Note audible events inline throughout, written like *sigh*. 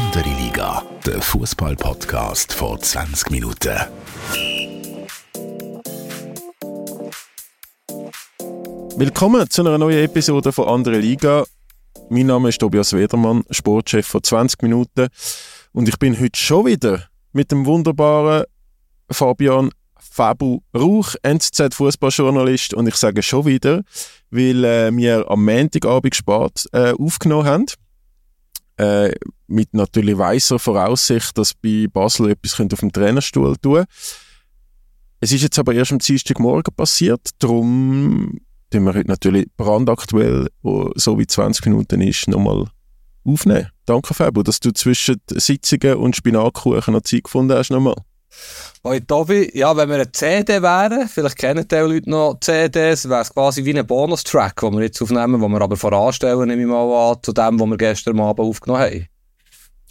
Andere Liga, der Fußball-Podcast vor 20 Minuten. Willkommen zu einer neuen Episode von Andere Liga. Mein Name ist Tobias Wedermann, Sportchef von 20 Minuten. Und ich bin heute schon wieder mit dem wunderbaren Fabian Fabu Rauch, NZZ-Fußballjournalist. Und ich sage schon wieder, weil äh, wir am Montagabend spät äh, aufgenommen haben. Äh, mit natürlich weißer Voraussicht, dass bei Basel etwas auf dem Trainerstuhl tun Es ist jetzt aber erst am Dienstagmorgen passiert, darum tun wir heute natürlich brandaktuell, so wie 20 Minuten ist, nochmal aufnehmen. Danke, Fabio, dass du zwischen Sitzungen und Spinatkuchen noch Zeit gefunden hast nochmal. Hoi Tobi, ja, wenn wir eine CD wären, vielleicht kennen die Leute noch CDs, wäre es quasi wie ein Bonustrack, den wir jetzt aufnehmen, den wir aber voranstellen, nehme ich mal an, zu dem, was wir gestern Abend aufgenommen haben.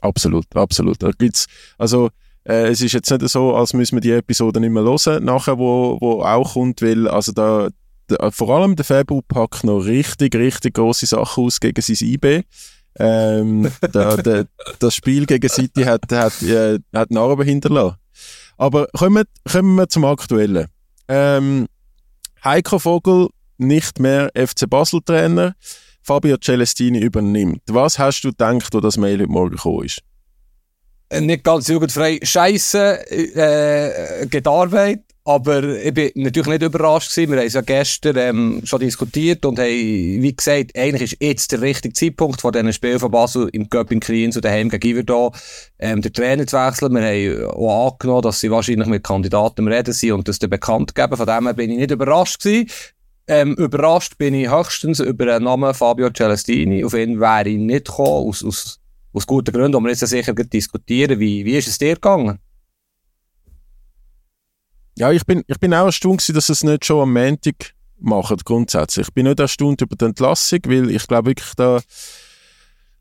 Absolut, absolut. Gibt's, also, äh, es ist jetzt nicht so, als müssen wir die Episode nicht mehr hören, nachher, wo, wo auch kommt, weil, also da, da vor allem der Fabu packt noch richtig, richtig große Sachen aus gegen sein IB. Ähm, da, da, das Spiel gegen City hat, hat, äh, hat Narben hinterlassen. Aber kommen, kommen wir zum Aktuellen. Ähm, Heiko Vogel nicht mehr FC Basel Trainer, Fabio Celestini übernimmt. Was hast du gedacht, als das Mail heute Morgen gekommen ist? Äh, nicht ganz jugendfrei. Scheiße, äh, geht Arbeit. Aber ich bin natürlich nicht überrascht gewesen. Wir haben es ja gestern ähm, schon diskutiert und haben, wie gesagt, eigentlich ist jetzt der richtige Zeitpunkt vor diesen Spielen von Basel im in Kriens und daheim gegen da ähm, den Trainer zu wechseln. Wir haben auch angenommen, dass sie wahrscheinlich mit Kandidaten reden sind und das dann bekannt geben. Von dem her bin ich nicht überrascht gewesen. Ähm, überrascht bin ich höchstens über den Namen Fabio Celestini. Auf ihn wäre ich nicht gekommen, aus, aus, aus guten Gründen, die wir jetzt sicher diskutieren. Wie, wie ist es dir gegangen? Ja, ich bin, ich bin auch erstaunt dass es nicht schon am Montag machen, grundsätzlich. Ich bin nicht erstaunt über die Entlassung, weil ich glaube wirklich da,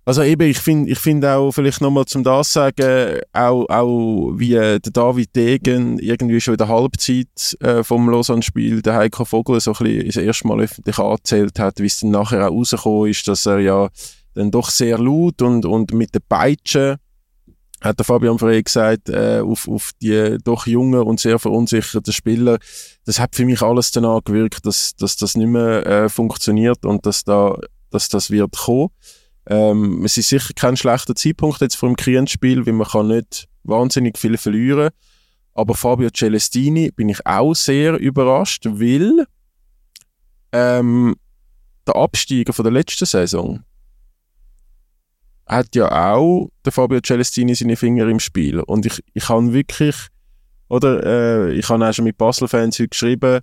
also eben, ich finde ich find auch, vielleicht nochmal zum das sagen, auch, auch wie der David Degen irgendwie schon in der Halbzeit äh, vom Lausanne-Spiel der Heiko Vogel so ein bisschen das erste Mal öffentlich angezählt hat, wie es dann nachher auch rausgekommen ist, dass er ja dann doch sehr laut und, und mit den Peitschen hat der Fabian Frey gesagt, äh, auf, auf die doch jungen und sehr verunsicherten Spieler. Das hat für mich alles danach gewirkt, dass, dass das nicht mehr äh, funktioniert und dass, da, dass das wird kommen. Ähm, es ist sicher kein schlechter Zeitpunkt jetzt vor dem Krienspiel, weil man kann nicht wahnsinnig viel verlieren. Aber Fabio Celestini bin ich auch sehr überrascht, weil ähm, der Absteiger von der letzten Saison, hat ja auch der Fabio Celestini seine Finger im Spiel. Und ich, ich habe wirklich, oder, äh, ich habe auch schon mit Basel-Fans heute geschrieben,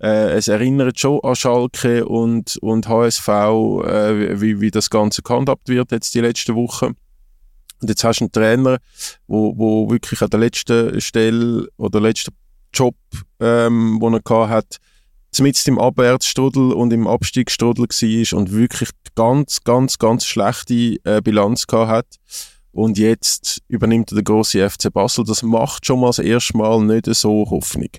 äh, es erinnert schon an Schalke und, und HSV, äh, wie, wie das Ganze gehandhabt wird jetzt die letzten Wochen. Und jetzt hast du einen Trainer, wo, wo wirklich an der letzten Stelle oder letzten Job, ähm, den er gehabt hat, zumindest im Abwärtsstrudel und im Abstiegsstrudel war und wirklich ganz, ganz, ganz schlechte äh, Bilanz hat. Und jetzt übernimmt er der große FC Basel. Das macht schon mal das erste Mal nicht so Hoffnung.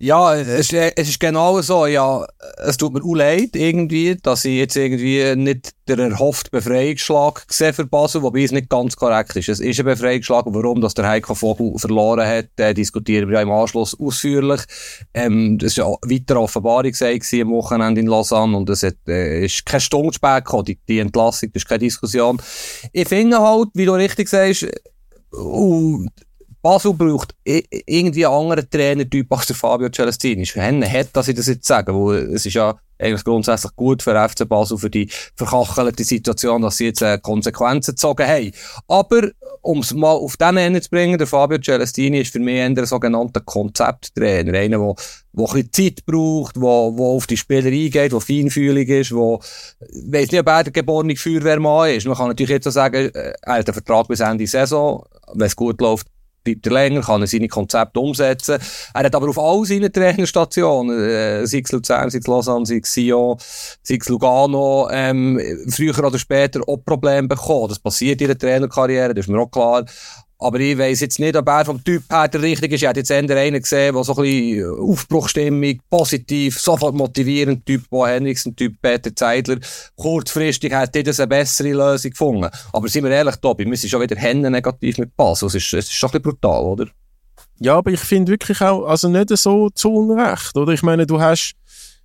Ja, es, es ist genau so. Ja, es tut mir auch leid, irgendwie, dass ich jetzt irgendwie nicht der erhoffte Befreiungsschlag sehe für Basel, wobei es nicht ganz korrekt ist. Es ist ein Befreiungsschlag. Warum, dass der Heiko Vogel verloren hat, äh, diskutieren wir ja im Anschluss ausführlich. Ähm, das war ja weitere Offenbarung am Wochenende in Lausanne und es hat, äh, ist kein Stunde spät gekommen, die, die Entlassung, das ist keine Diskussion. Ich finde halt, wie du richtig sagst, uh, Basel braucht irgendwie einen anderen Trainertyp als der Fabio Celestini. Ich hat, dass ich das jetzt sage, weil es ist ja eigentlich grundsätzlich gut für FC Basel, für die verkachelte Situation, dass sie jetzt äh, Konsequenzen gezogen haben. Aber, um es mal auf den Ende zu bringen, der Fabio Celestini ist für mich eher ein sogenannter Konzepttrainer. Einer, der, der ein Zeit braucht, der, der auf die Spieler eingeht, der feinfühlig ist, ich weiss nicht, ob er der geborene Feuerwehrmann ist. Man kann natürlich jetzt so sagen, äh, er hat einen Vertrag bis Ende Saison, wenn es gut läuft, bleibt er länger, kann er seine Konzepte umsetzen. Er hat aber auf all seinen Trainerstationen, äh, sei es Luzern, sei es Lausanne, sei es Sion, sei es Lugano, ähm, früher oder später auch Probleme bekommen. Das passiert in der Trainerkarriere, das ist mir auch klar. Aber ich weiss jetzt nicht, ob er vom Typ her der richtige ist. Ich hätte jetzt eher einen gesehen, der so ein bisschen Aufbruchstimmung, positiv, sofort motivierend, Typ Bo Henriksen, Typ Peter Zeidler. Kurzfristig hätte das eine bessere Lösung gefunden. Aber sind wir ehrlich, Tobi, wir sind schon wieder Hände negativ mit Pass. Es ist, es ist schon ein bisschen brutal, oder? Ja, aber ich finde wirklich auch, also nicht so zu Unrecht, oder? Ich meine, du hast,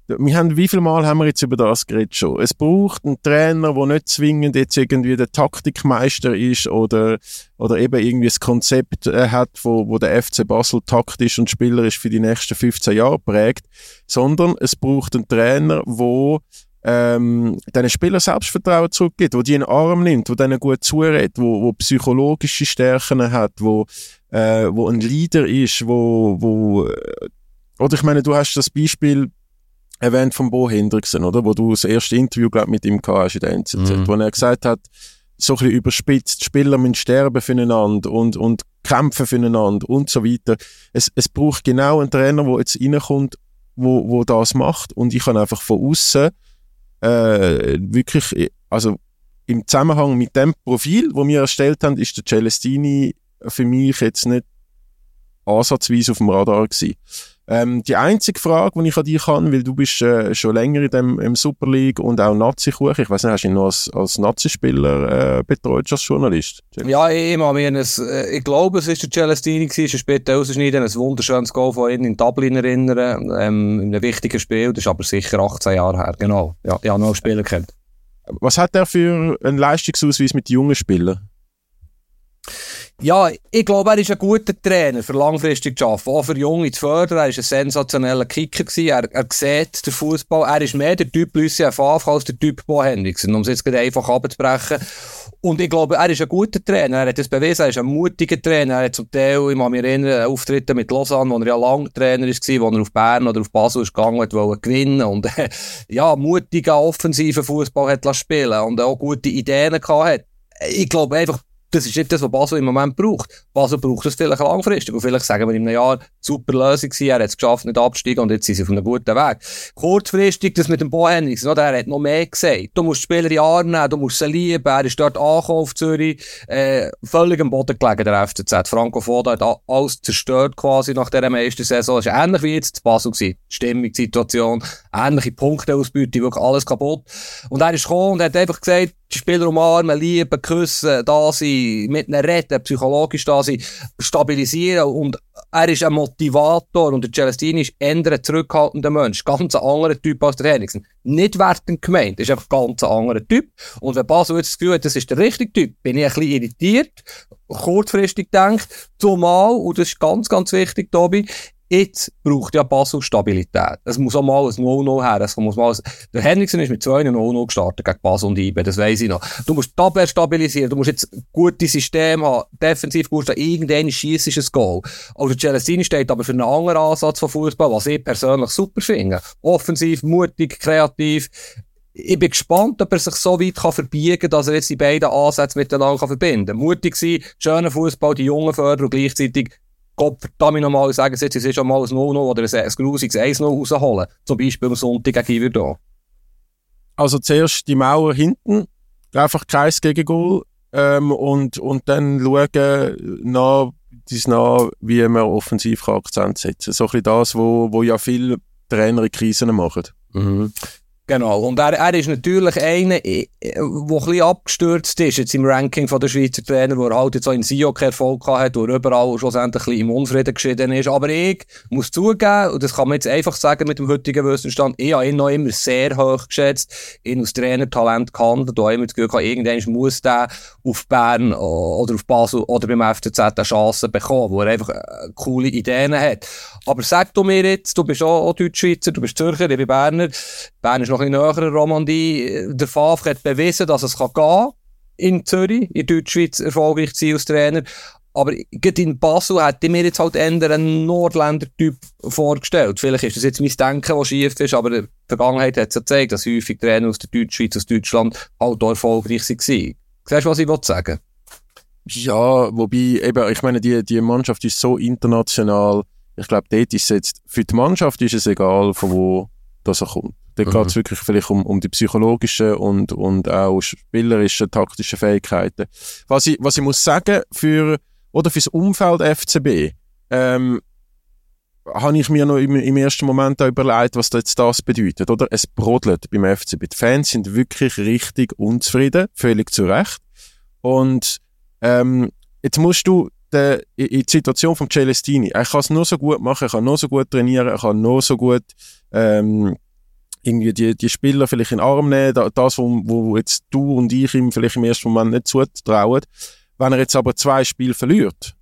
wir haben, wie viel Mal haben wir jetzt über das geredet schon? Es braucht einen Trainer, der nicht zwingend jetzt irgendwie der Taktikmeister ist oder, oder eben irgendwie ein Konzept äh, hat, wo, wo der FC Basel taktisch und spielerisch für die nächsten 15 Jahre prägt, sondern es braucht einen Trainer, der ähm, diesen Spielern Selbstvertrauen zurückgibt, wo die in den Arm nimmt, wo denen gut zuredet, wo, wo psychologische Stärken hat, wo, äh, wo ein Leader ist, wo, wo äh, oder ich meine, du hast das Beispiel erwähnt von Bo Hendrickson, oder? Wo du das erste Interview, glaub, mit ihm gehabt hast in der NZZ, mhm. wo er gesagt hat, so ein bisschen überspitzt, Spieler müssen sterben füreinander und, und kämpfen füreinander und so weiter. Es, es braucht genau einen Trainer, der jetzt reinkommt, wo, wo das macht und ich kann einfach von außen äh, wirklich, also im Zusammenhang mit dem Profil, wo wir erstellt haben, ist der Celestini für mich jetzt nicht ansatzweise auf dem Radar gewesen. Ähm, die einzige Frage, die ich an dich habe, weil du bist äh, schon länger in dem im Super League und auch Nazi-Kuch, ich weiß nicht, hast du ihn noch als, als Nazi-Spieler äh, betreut als Journalist? Ja, ich, ich, ein, äh, ich glaube, es war der Celestini gewesen, später ausschneiden, ein wunderschönes Goal von ihm in Dublin erinnern, ähm, in einem wichtigen Spiel, das ist aber sicher 18 Jahre her, genau. Ja, ich habe noch Spieler kennt. Was hat er für einen Leistungsausweis mit jungen Spielern? Ja, ich glaube, er ist ein guter Trainer für langfristig zu arbeiten, auch für Junge zu fördern. Er war ein sensationeller Kicker. Er, er sieht den Fußball. Er ist mehr der Typ Lucien Favre als der Typ Bo Henriksen, um es jetzt einfach abzubrechen. Und ich glaube, er ist ein guter Trainer. Er hat das bewiesen. Er ist ein mutiger Trainer. Er hat zum Teil, ich kann mich erinnern, Auftritte mit Lausanne, wo er ja lang Trainer war, wo er auf Bern oder auf Basel ist gegangen hat, wollte gewinnen und ja, mutigen, offensiven Fußball hat spielen und auch gute Ideen gehabt. Ich glaube einfach, das ist nicht das, was Basel im Moment braucht. Basel braucht das vielleicht langfristig. Und vielleicht sagen wir in einem Jahr, super Lösung gewesen, er hat es geschafft, nicht abzusteigen und jetzt sind sie auf einem guten Weg. Kurzfristig, das mit dem Bo Henriksen, oder? er hat noch mehr gesagt. Du musst Spieler in Arm nehmen, du musst sie lieben, er ist dort angekommen auf Zürich, äh, völlig am Boden gelegen, der FCZ. Franco Foda hat alles zerstört quasi nach dieser meisten Saison. Es ist ähnlich wie jetzt in Basel gewesen. Die Stimmung, die Situation, ähnliche Punkteausbeute, wirklich alles kaputt. Und er ist gekommen und hat einfach gesagt, die Spieler umarmen, lieben, küssen, da sein, mit ihnen reden, psychologisch da sein, stabilisieren und er ist ein Motivator und der Celestini ist eher ein zurückhaltender Mensch. Ganz ein anderer Typ als der Henriksen. Nicht wertend gemeint, ist einfach ganz ein anderer Typ. Und wenn Basel jetzt das Gefühl hat, das ist der richtige Typ, bin ich ein bisschen irritiert, kurzfristig denkt, zumal, und das ist ganz, ganz wichtig, Tobi, Jetzt braucht ja Basel Stabilität. Es muss auch mal ein No-No her. Es muss mal ein... Der Henriksen ist mit zwei No-No gestartet gegen Basel und IBE, das weiss ich noch. Du musst die Abwehr stabilisieren, du musst jetzt gute Systeme haben, defensiv musst du irgendein schiessisches Goal. Also Celestini steht aber für einen anderen Ansatz von Fußball, was ich persönlich super finde. Offensiv, mutig, kreativ, ich bin gespannt, ob er sich so weit kann verbiegen kann, dass er jetzt die beiden Ansätze miteinander kann verbinden kann. Mutig sein, schöner Fußball, die Jungen fördern und gleichzeitig Gott verdammt nochmal sagen, jetzt ist schon mal ein 0-0 oder ein, ein grusiges 1-0 rausholen. Zum Beispiel am Sonntag gegen Iverdon. Also zuerst die Mauer hinten, einfach kein Gegengol ähm, und, und dann schauen nach, dies nach, wie man offensiv Akzent setzen kann. So ein bisschen das, wo, wo ja viele Trainer in Krisen machen. Mhm. Genau, und er, er ist natürlich einer, der äh, ein bisschen abgestürzt ist jetzt im Ranking von der Schweizer Trainer, wo er halt jetzt auch in Sio keinen Erfolg hat, wo er überall schlussendlich ein bisschen im Unfrieden geschieden ist. Aber ich muss zugeben, und das kann man jetzt einfach sagen mit dem heutigen Wissensstand, ich habe ihn noch immer sehr hoch geschätzt, ihn als Trainertalent gehandelt, da immer das Gefühl gehabt, irgendwann muss der auf Bern oder auf Basel oder beim FCZ eine Chance bekommen, wo er einfach äh, coole Ideen hat. Aber sag du mir jetzt, du bist auch, auch Deutschschweizer, du bist Zürcher, ich bin Berner, Bern ist noch ein bisschen näher Romandie. Der Favre hat bewiesen, dass es kann gehen in Zürich, in Deutschschweiz erfolgreich zu sein als Trainer. Aber in Basel hätte ich mir jetzt halt eher einen Nordländer-Typ vorgestellt. Vielleicht ist das jetzt mein Denken, was schief ist, aber die Vergangenheit hat es ja gezeigt, dass häufig Trainer aus der Deutschschweiz, aus Deutschland halt auch erfolgreich waren. Siehst du, was ich sagen Ja, wobei, eben, ich meine, die, die Mannschaft ist so international. Ich glaube, dort ist es jetzt, für die Mannschaft ist es egal, von wo das er kommt. Da mhm. geht es wirklich vielleicht um, um die psychologischen und, und auch spielerischen, taktischen Fähigkeiten. Was ich, was ich muss sagen, für oder fürs Umfeld FCB, ähm, habe ich mir noch im, im ersten Moment auch überlegt, was jetzt das bedeutet, oder? Es brodelt beim FCB. Die Fans sind wirklich richtig unzufrieden, völlig zu Recht. Und ähm, jetzt musst du de, in die Situation von Celestini, er kann es nur so gut machen, er kann nur so gut trainieren, er kann nur so gut ähm, irgendwie die, die Spieler vielleicht in den Arm nehmen, das, wo, wo jetzt du und ich ihm vielleicht im ersten Moment nicht zutrauen. Wenn er jetzt aber zwei Spiele verliert,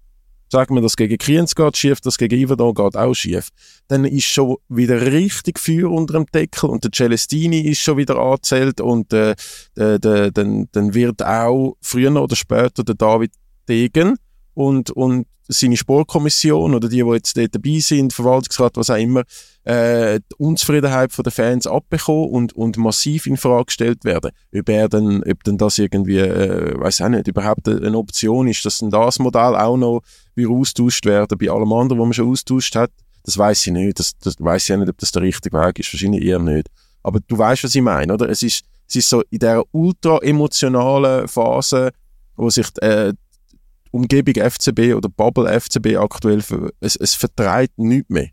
sagen wir, das gegen Kriens geht schief, das gegen Iverdon geht auch schief, dann ist schon wieder richtig Feuer unter dem Deckel und der Celestini ist schon wieder angezählt und äh, de, de, dann, dann wird auch früher oder später der David Degen und, und seine Sportkommission oder die, die jetzt dort dabei sind, Verwaltungsrat, was auch immer, äh, die Unzufriedenheit der Fans abbekommen und, und massiv in Frage gestellt werden. Ob er dann, ob dann das irgendwie, äh, weiß auch nicht, überhaupt eine Option ist, dass dann das Modell auch noch wieder austauscht werden bei allem anderen, was man schon austauscht hat, das weiß ich nicht. Das, das weiß ich nicht, ob das der richtige Weg ist. Wahrscheinlich eher nicht. Aber du weißt, was ich meine, oder? Es ist, es ist so in dieser ultra emotionalen Phase, wo sich äh, Umgebung FCB oder Bubble FCB aktuell, es, es vertreibt nichts mehr.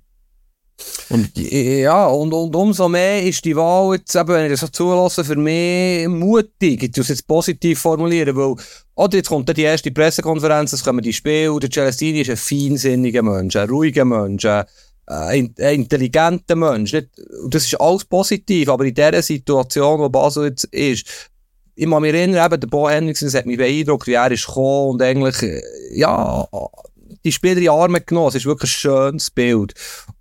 Und ja, und, und umso mehr ist die Wahl jetzt, eben, wenn ich das so zulasse, für mich mutig. Ich muss es jetzt positiv formulieren, weil, oder jetzt kommt die erste Pressekonferenz, es kommen die Spiele, der Celestini ist ein feinsinniger Mensch, ein ruhiger Mensch, ein, ein, intelligenter Mensch. Nicht, das ist alles positiv, aber in dieser Situation, wo Basel jetzt ist, ich muss mich erinnern, eben, der Bo Henriksen, hat mich beeindruckt, wie er ist gekommen und eigentlich, äh, ja, die Spieler in Arme genommen. Es ist wirklich ein schönes Bild.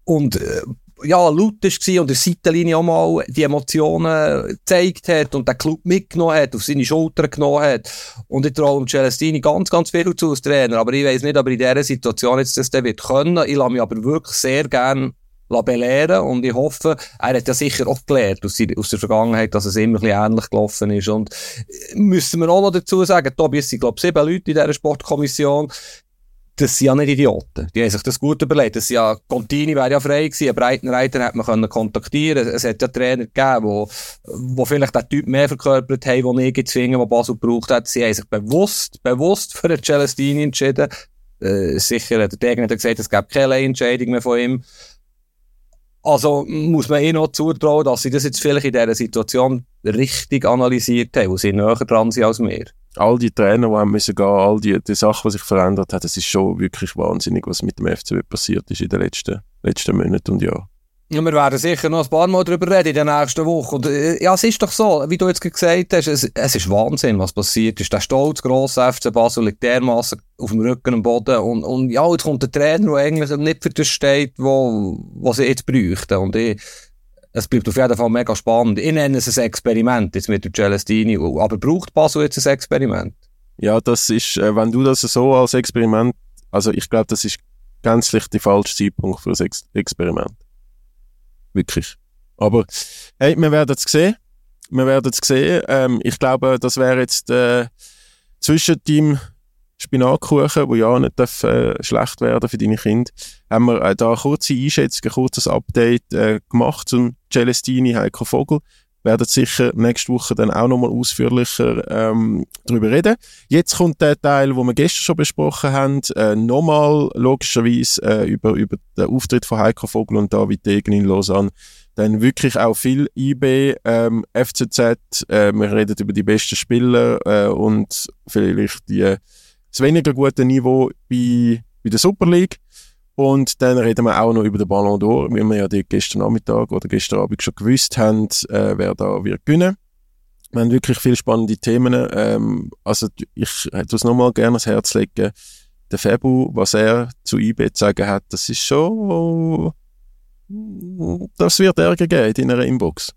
Und, äh, ja, laut war und der Seitenlinie auch mal die Emotionen gezeigt hat und den Club mitgenommen hat, auf seine Schultern genommen hat. Und ich traue Celestini ganz, ganz viel zu als Trainer. Aber ich weiß nicht, ob er in dieser Situation jetzt das wird können. Ich lasse mich aber wirklich sehr gerne belehren und ich hoffe, er hat ja sicher auch gelernt aus, aus der Vergangenheit, dass es immer ein ähnlich gelaufen ist und äh, müssen wir auch noch dazu sagen, Tobi, es sind glaube sieben Leute in dieser Sportkommission, das sind ja nicht Idioten. Die haben sich das gut überlegt. Das ja, Contini wäre ja frei gewesen, einen Breitenreiter hätte man können kontaktieren Es hat ja Trainer gegeben, wo, wo vielleicht den Typ mehr verkörpert haben, den ich zwingen, den Basel gebraucht hat. Sie haben sich bewusst, bewusst für den Celestini entschieden. Äh, sicher, der Degen hat gesagt, es gab keine Entscheidung mehr von ihm. Also muss man eh noch zutrauen, dass sie das jetzt vielleicht in dieser Situation richtig analysiert haben, wo sie näher dran sind als wir. All die Trainer, die haben müssen gehen, all die, die Sachen, die sich verändert haben, das ist schon wirklich wahnsinnig, was mit dem FCB passiert ist in den letzten, letzten Monaten und Jahren. Ja, wir werden sicher noch ein paar Mal darüber reden in den nächsten Wochen. Und, äh, ja, es ist doch so, wie du jetzt gesagt hast, es, es ist Wahnsinn, was passiert ist. Der stolz grosse FC Basel liegt dermaßen auf dem Rücken am Boden. Und, und ja, jetzt kommt der Trainer, der eigentlich nicht für das steht, wo, was sie jetzt bräuchten. Und ich, es bleibt auf jeden Fall mega spannend. Ich nenne es ein Experiment jetzt mit der Celestini. Aber braucht Basel jetzt ein Experiment? Ja, das ist, äh, wenn du das so als Experiment, also ich glaube, das ist gänzlich der falsche Zeitpunkt für ein Ex Experiment. Wirklich. Aber hey, wir werden es sehen. Wir werden es sehen. Ähm, ich glaube, das wäre jetzt äh, zwischen dem Spinatkuchen, wo ja nicht darf, äh, schlecht werden für deine Kinder, haben wir äh, da eine kurze Einschätzung, ein kurzes Update äh, gemacht zum Celestini Heiko Vogel. Werden sicher nächste Woche dann auch nochmal ausführlicher ähm, darüber reden. Jetzt kommt der Teil, wo wir gestern schon besprochen haben, äh, nochmal logischerweise äh, über, über den Auftritt von Heiko Vogel und David Degen in Lausanne. Dann wirklich auch viel IB, ähm, FCZ, äh, wir reden über die besten Spieler äh, und vielleicht die, das weniger gute Niveau bei, bei der Super League. Und dann reden wir auch noch über den Ballon d'Or, wie wir ja gestern Nachmittag oder gestern Abend schon gewusst haben, äh, wer da wird gewinnen. Wir haben wirklich viele spannende Themen. Ähm, also ich hätte es nochmal gerne ans Herz legen. Der Fabu, was er zu IB zu sagen hat, das ist schon... Das wird Ärger geben in deiner Inbox.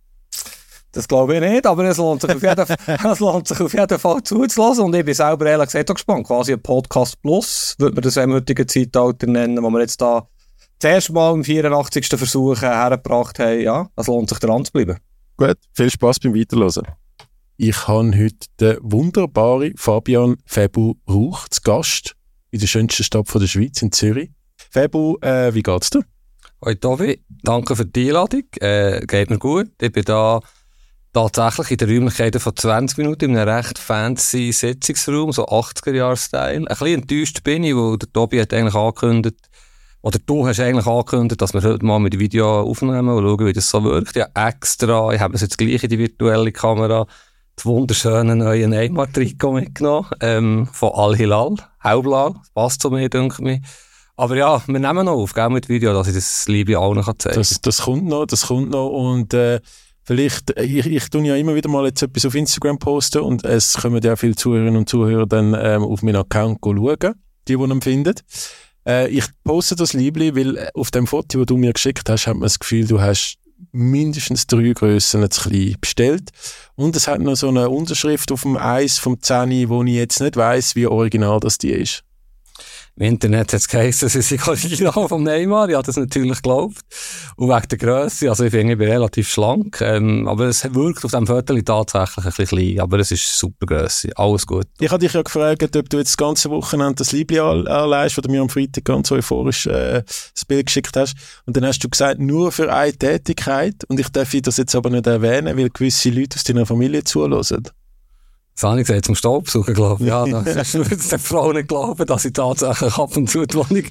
Das glaube ich nicht, aber es lohnt sich auf jeden, *laughs* es lohnt sich auf jeden Fall zuzulassen. Und ich bin selber ehrlich gesagt auch gespannt. Quasi ein Podcast Plus, würde man das im heutigen Zeitalter nennen, wo wir jetzt da das erste Mal im 84. Versuch hergebracht haben. Ja, es lohnt sich dran zu bleiben. Gut, viel Spaß beim Weiterhören. Ich habe heute den wunderbaren Fabian Febu Rauch zu Gast in der schönsten Stadt der Schweiz, in Zürich. Febu, äh, wie geht's dir? Hoi Tobi, danke für die Einladung. Äh, geht mir gut. Ich bin da tatsächlich in den Räumlichkeiten von 20 Minuten in einem recht fancy Sitzungsraum, so 80er-Jahr-Style. Ein bisschen enttäuscht bin ich, weil der Tobi hat eigentlich angekündigt, oder du hast eigentlich angekündigt, dass wir heute mal mit dem Video aufnehmen und schauen, wie das so wirkt. Ja, extra, ich habe es jetzt gleich in die virtuelle Kamera, das wunderschöne neue Neymar-Trikot mitgenommen, ähm, von Al-Hilal, hellblau, passt zu mir, denke ich. Aber ja, wir nehmen noch auf, gell, mit Video, dass ich das Liebe allen kann zeigen Das, das kommt noch, das kommt noch und äh, vielleicht, ich, ich tue ja immer wieder mal jetzt etwas auf Instagram posten und es kommen ja viele Zuhörerinnen und Zuhörer dann ähm, auf meinen Account schauen, die, die ihn finden. Äh, ich poste das Liebli, weil äh, auf dem Foto, das du mir geschickt hast, hat man das Gefühl, du hast mindestens drei Grössen zu klein bestellt. Und es hat noch so eine Unterschrift auf dem Eis vom Zeni, wo ich jetzt nicht weiss, wie original das die ist. Im Internet hat es geheißen, es ist Original vom Neymar. Ich habe das natürlich geglaubt. Und wegen der Größe, also ich finde, ich bin relativ schlank. Ähm, aber es wirkt auf dem Foto tatsächlich ein bisschen klein. Aber es ist super Größe. Alles gut. Ich habe dich ja gefragt, ob du jetzt das ganze Wochenende das Liebli anleihst, das du mir am Freitag ganz euphorisch äh, das Bild geschickt hast. Und dann hast du gesagt, nur für eine Tätigkeit. Und ich darf das jetzt aber nicht erwähnen, weil gewisse Leute aus deiner Familie zulassen. Das habe ich gesagt, zum Staubsaugen, glaube ich. Ja, *laughs* das ist der Frau nicht glauben, dass ich tatsächlich ab und zu die Wohnung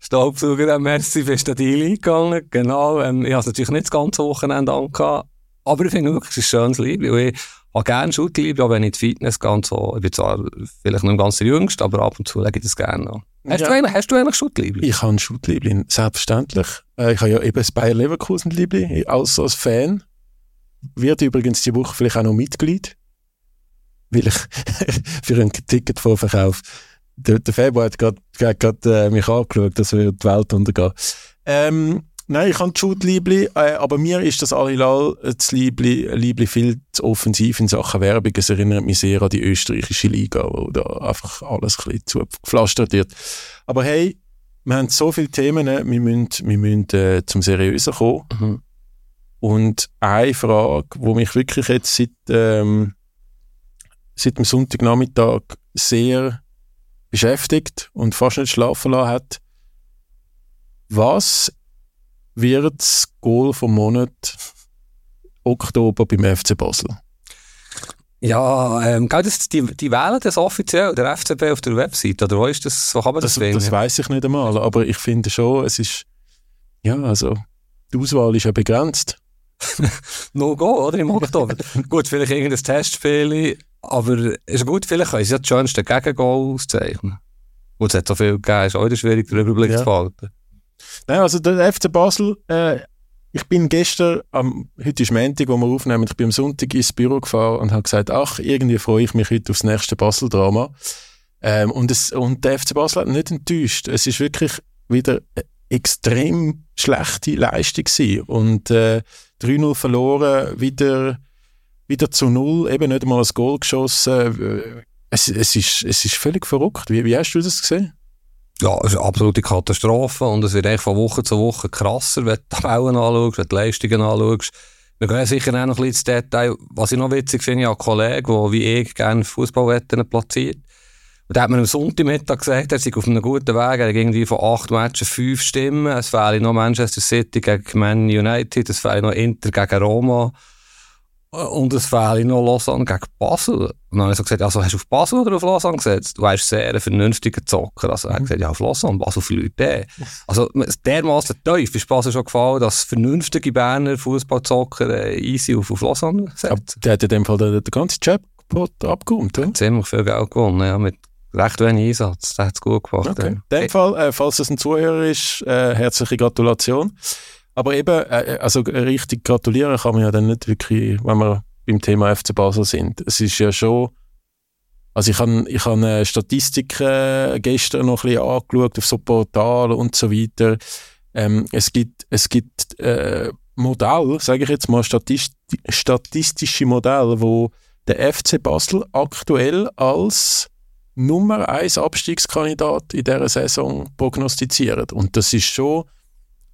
Staubsauger, dann merci, bist du Deal eingegangen. Genau, ähm, ich habe natürlich nicht das ganze Wochenende angehabt, aber ich finde wirklich, es ist ein schönes Liebe. Ich habe gerne Schuttliebe, auch wenn ich die Fitness gehe so. Ich bin zwar vielleicht nicht ganz der Jüngste, aber ab und zu lege ich das gerne an. Hast, ja. du eigentlich, hast du eigentlich Schuttliebli? Ich habe ein Schuttliebli, selbstverständlich. Äh, ich habe ja eben das Bayer Leverkusen Liebli, als, als Fan. Wird übrigens die Woche vielleicht auch noch Mitglied weil ich *laughs* für einen Ticketvorverkauf der, der Februar hat gerade äh, mich angeschaut, dass wir die Welt untergehen. Ähm, nein, ich habe Jude Liebli, äh, aber mir ist das Alilal das Liebli, Liebli viel zu offensiv in Sachen Werbung. Es erinnert mich sehr an die österreichische Liga, wo da einfach alles ein bisschen zugepflastert wird. Aber hey, wir haben so viele Themen, wir müssen, wir müssen äh, zum Seriösen kommen. Mhm. Und eine Frage, die mich wirklich jetzt seit... Ähm, seit dem Sonntagnachmittag sehr beschäftigt und fast nicht schlafen lassen hat. Was wird das Goal vom Monat Oktober beim FC Basel? Ja, ähm, das, die, die wählen das offiziell, der FCB auf der Website, oder wo ist das, wo kann man das, das wählen? Das weiß ich nicht einmal, aber ich finde schon, es ist, ja, also, die Auswahl ist ja begrenzt. *laughs* no go, oder, im Oktober. *laughs* Gut, vielleicht irgendein Testspiel, aber ist gut, vielleicht können sie ja das schönste Gegengol auszeichnen. Wo es hat so viel gegeben, ist auch wieder schwierig, den Überblick ja. zu behalten. Nein, also der FC Basel, äh, ich bin gestern, am, heute ist Montag, wo wir aufnehmen, ich bin am Sonntag ins Büro gefahren und habe gesagt, ach, irgendwie freue ich mich heute aufs nächste Basel-Drama. Ähm, und, es, und der FC Basel hat nicht enttäuscht. Es ist wirklich wieder eine extrem schlechte Leistung gewesen. Und äh, 3-0 verloren, wieder wieder zu null, eben nicht einmal ein Goal geschossen. Es, es, ist, es ist völlig verrückt. Wie, wie hast du das gesehen? Ja, es ist eine absolute Katastrophe und es wird eigentlich von Woche zu Woche krasser, wenn du die Tabellen anschaust, wenn du die Leistungen anschaust. Wir gehen sicher auch noch ein bisschen ins Detail. Was ich noch witzig finde, ich habe einen Kollegen, der wie ich gerne Fußballwetten platziert. Und der hat mir am Sonntagmittag gesagt, er sei auf einem guten Weg. Er hat irgendwie von acht Matches fünf Stimmen. Es fehlen noch Manchester City gegen Man United, es fehlen noch Inter gegen Roma. Und es fehle noch Lausanne gegen Basel. Und dann habe ich so gesagt, also hast du auf Basel oder auf Lausanne gesetzt? Du weißt sehr ein vernünftiger Zocker. Also er hat mhm. gesagt, ja, auf Lausanne, Basel viele Leute. Also dermaßen tief ist Basel schon gefallen, dass vernünftige Berner Fußballzocker äh, easy auf, auf Lausanne setzen. Der hat in dem Fall den, den ganzen Jackpot abgeräumt, oder? Ziemlich viel Geld gewonnen, ja, mit recht wenig Einsatz. Das hat es gut gemacht. Okay. In dem Fall, äh, falls es ein Zuhörer ist, äh, herzliche Gratulation. Aber eben, äh, also richtig gratulieren kann man ja dann nicht wirklich, wenn wir beim Thema FC Basel sind. Es ist ja schon, also ich habe ich hab äh, Statistiken gestern noch ein bisschen angeschaut auf so Portalen und so weiter. Ähm, es gibt, es gibt äh, Modelle, sage ich jetzt mal, Statist statistische Modelle, wo der FC Basel aktuell als Nummer 1 Abstiegskandidat in dieser Saison prognostiziert. Und das ist schon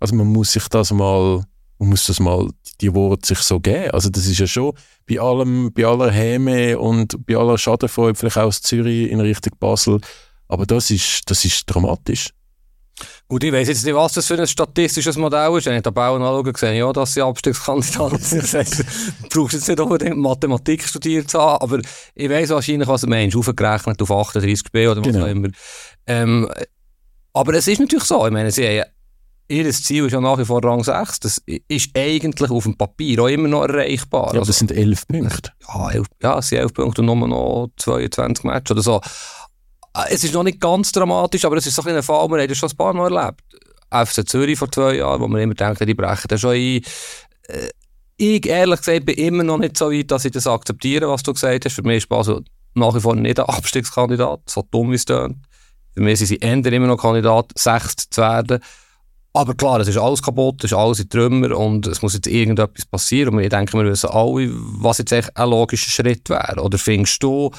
also man muss sich das mal, man muss das mal, die Worte sich so geben. Also das ist ja schon bei allem, bei aller Häme und bei aller Schadenfreude, vielleicht auch aus Zürich in Richtung Basel, aber das ist, das ist dramatisch. Gut, ich weiss jetzt nicht, was das für ein statistisches Modell ist. Ich Tabellen anschaue, sehe ich ja, dass sie Abstiegskandidaten *laughs* sind. Das heisst, du brauchst jetzt nicht unbedingt Mathematik studiert zu haben, aber ich weiss wahrscheinlich, was du meinst. Aufgerechnet auf 38 Spiele oder was Genau. auch immer. Ähm, aber es ist natürlich so. Ich meine, sie haben, ihr Ziel ist ja nach wie vor Rang 6. Das ist eigentlich auf dem Papier auch immer noch erreichbar. Ja, Also- das sind elf Punkte. ja, elf, ja, es sind 11 Punkte und nur noch 22 Matches oder so. Äh, Es ist noch nicht ganz dramatisch, aber es ist so ein ein Fall, wir haben das schon ein paar Mal erlebt. FC Zürich vor zwei Jahren, wo man immer denkt, die brechen da schon ein. Äh, Ich, ehrlich gesagt, bin immer noch nicht so weit, dass ich das akzeptiere, was du gesagt hast. Für mich ist Basel nach wie vor nicht ein Abstiegskandidat, so dumm wie es tönt. Für mich sind sie eher immer noch Kandidat, Sechst zu werden. Aber klar, es ist alles kaputt, es ist alles in Trümmer und es muss jetzt irgendetwas passieren. Und ich denke, wir wissen alle, was jetzt echt ein logischer Schritt wäre. Oder findest du,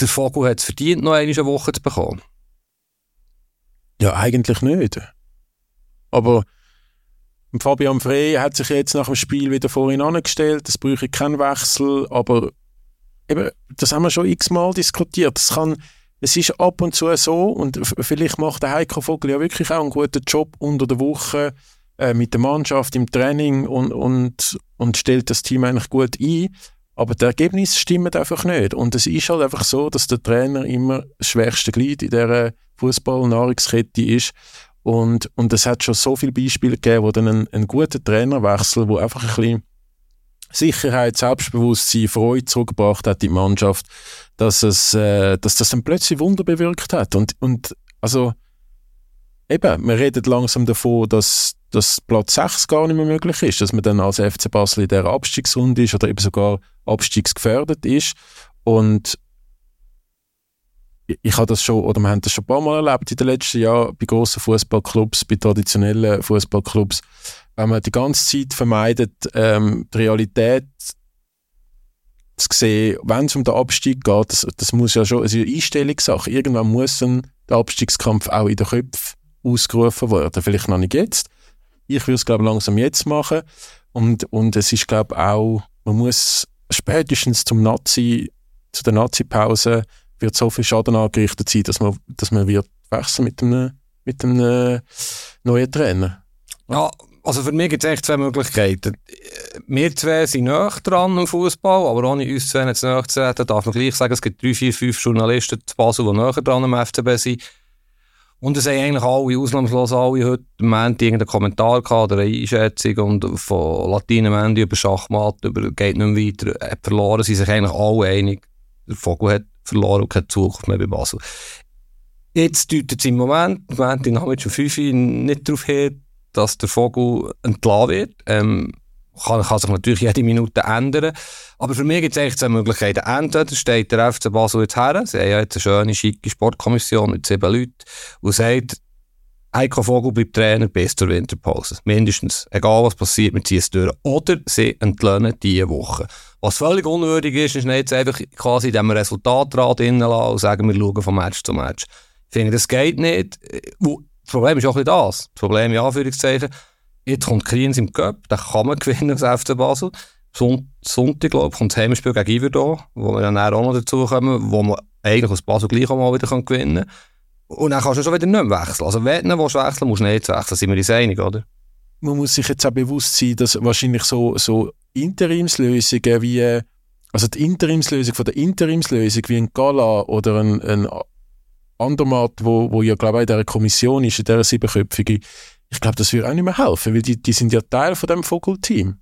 der Vogel hat es verdient, noch eine Woche zu bekommen? Ja, eigentlich nicht. Aber Fabian Frey hat sich jetzt nach dem Spiel wieder vorhin angestellt. Es bräuchte keinen Wechsel, aber eben, das haben wir schon x-mal diskutiert. Es kann, es ist ab und zu so und vielleicht macht der Heiko Vogel ja wirklich auch einen guten Job unter der Woche äh, mit der Mannschaft im Training und, und, und stellt das Team eigentlich gut ein. Aber die Ergebnisse stimmen einfach nicht. Und es ist halt einfach so, dass der Trainer immer das schwächste Glied in dieser Fußball-Nahrungskette ist. Und, und es hat schon so viele Beispiele gegeben, wo dann ein, ein guter Trainerwechsel, wo einfach ein bisschen Sicherheit, Selbstbewusstsein, Freude zurückgebracht hat in die Mannschaft, dass, es, äh, dass das dann plötzlich Wunder bewirkt hat. Und, und also eben, wir reden langsam davon, dass, dass Platz 6 gar nicht mehr möglich ist, dass man dann als FC Basel in der Abstiegsrunde ist oder eben sogar abstiegsgefährdet ist. Und ich, ich habe das schon, oder wir haben das schon ein paar Mal erlebt in den letzten Jahren bei grossen Fußballclubs, bei traditionellen Fußballclubs, wenn man die ganze Zeit vermeidet, ähm, die Realität zu sehen, wenn es um den Abstieg geht, das, das muss ja schon, es ist eine Einstellungssache. Irgendwann muss dann der Abstiegskampf auch in den Köpfen ausgerufen werden. Vielleicht noch nicht jetzt. Ich würde es, glaube langsam jetzt machen. Und, und es ist, glaube auch, man muss spätestens zum Nazi, zu der Nazi-Pause wird so viel Schaden angerichtet sein, dass man, dass man wird wechseln mit einem, mit einem äh, neuen Trainer. Ja, also für mich gibt es echt zwei Möglichkeiten. Wir zwei sind näher dran am Fußball, aber ohne uns zwei zu nahe zu treten, darf man gleich sagen, es gibt drei, vier, fünf Journalisten zu Basel, die näher dran am FCB sind. Und es haben eigentlich alle, ausnahmslos alle, heute am Montag irgendeinen Kommentar gehabt oder eine Einschätzung und von Latinen über Schachmatt, über geht nicht mehr weiter, hat verloren, sind sich eigentlich alle einig, der Vogel hat verloren und keine Zukunft mehr bei Basel. Jetzt deutet es im Moment, im Moment in Nachmittag um 5 Uhr nicht darauf hin, dass der Vogel entlassen wird. Ähm, kann, kann sich natürlich jede Minute ändern. Aber für mich gibt es eigentlich zwei Möglichkeiten. Entweder steht der FC Basel jetzt her, sie haben ja jetzt eine schöne, schicke Sportkommission mit sieben Leuten, und sagt, Heiko Vogel bleibt Trainer bis zur Winterpause. Mindestens. Egal was passiert, wir ziehen es durch. Oder sie entlöhnen diese Woche. Was völlig unwürdig ist, ist nicht einfach quasi in diesem Resultatrad innen und sagen, wir schauen von Match zu Match. Ich finde, das geht nicht. Das Problem ist auch ein das. Das Problem, in Anführungszeichen, jetzt kommt Kriens im Cup, da kann man gewinnen als FC Basel. Son Sonntag, glaube ich, kommt das Heimspiel gegen Iverdon, wo wir dann auch noch dazu kommen, wo man eigentlich aus Basel gleich auch mal wieder gewinnen kann. Und dann kannst du schon wieder nicht mehr wechseln. Also wenn du wechseln musst du nicht wechseln, sind wir uns einig, oder? man muss sich jetzt auch bewusst sein, dass wahrscheinlich so, so Interimslösungen wie, äh, also die Interimslösung von der Interimslösung wie ein Gala oder ein, ein Andermatt, wo, wo ja glaube ich in dieser Kommission ist, in dieser siebenköpfigen, ich glaube, das würde auch nicht mehr helfen, weil die, die sind ja Teil von dem Vogelteam.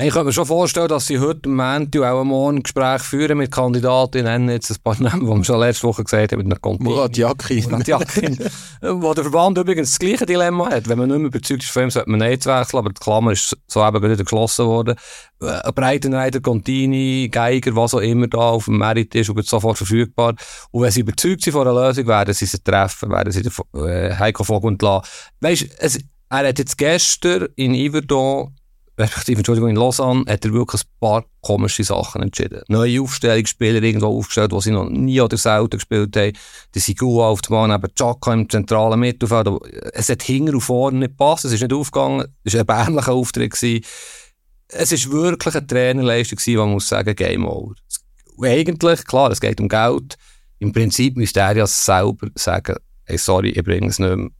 Ich könnte mir schon vorstellen, dass sie heute am Montag auch morgen ein Gespräch führen mit Kandidaten, nennen jetzt ein paar Namen, die wir schon letzte Woche gesagt haben, mit einer Kontin. Murat Yakin. Murat Yakin. *laughs* wo der Verband übrigens das gleiche Dilemma hat. Wenn man nicht mehr überzeugt ist von ihm, sollte man nicht wechseln, aber die Klammer ist so eben gerade wieder geschlossen worden. Äh, Ein Breitenreiter, Contini, Geiger, was auch immer da auf dem Merit ist und wird sofort verfügbar. Und wenn sie überzeugt sind von einer Lösung, werden sie sie treffen, werden sie den äh, Heiko Vogel entlassen. Weisst, es, er hat jetzt gestern in Iverdon respektive, Entschuldigung, in Lausanne, hat er wirklich ein paar komische Sachen entschieden. Neue Aufstellungsspieler irgendwo aufgestellt, die sie noch nie oder selten gespielt haben. Die Sigua auf der Bahn, eben Chaka im zentralen Mittelfeld. Aber Es hat hinten und vorne nicht gepasst, es ist nicht aufgegangen, es war ein erbärmlicher Auftritt. Gewesen. Es war wirklich eine Trainerleistung, gewesen, man muss sagen, Game Over. Eigentlich, klar, es geht um Geld. Im Prinzip müsste er ja selber sagen, hey, sorry, ich bringe es nicht mehr.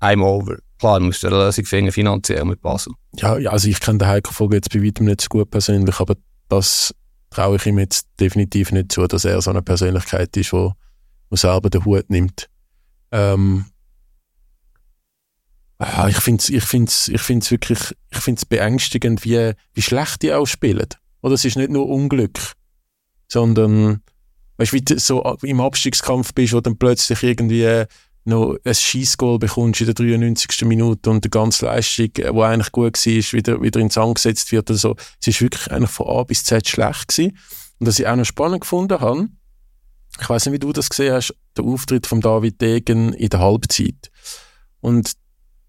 I'm over. Klar, musst du eine Lösung finden, finanziell mit Basel. Ja, ja also ich kenne den Heiko Vogel jetzt bei weitem nicht so gut persönlich, aber das traue ich ihm jetzt definitiv nicht zu, dass er so eine Persönlichkeit ist, wo, wo selber den Hut nimmt. Ähm, ja, ich finde es ich find's, ich find's wirklich ich find's beängstigend, wie, wie schlecht die auch spielen. Oder es ist nicht nur Unglück, sondern weißt, wie du so im Abstiegskampf bist, wo dann plötzlich irgendwie noch ein Schießgoal bekommst in der 93. Minute und die ganze Leistung, die eigentlich gut war, wieder, wieder ins Angesetzt wird. Also, es ist wirklich eigentlich von A bis Z schlecht gewesen. Und was ich auch noch spannend gefunden habe, ich weiß nicht, wie du das gesehen hast, der Auftritt von David Degen in der Halbzeit. Und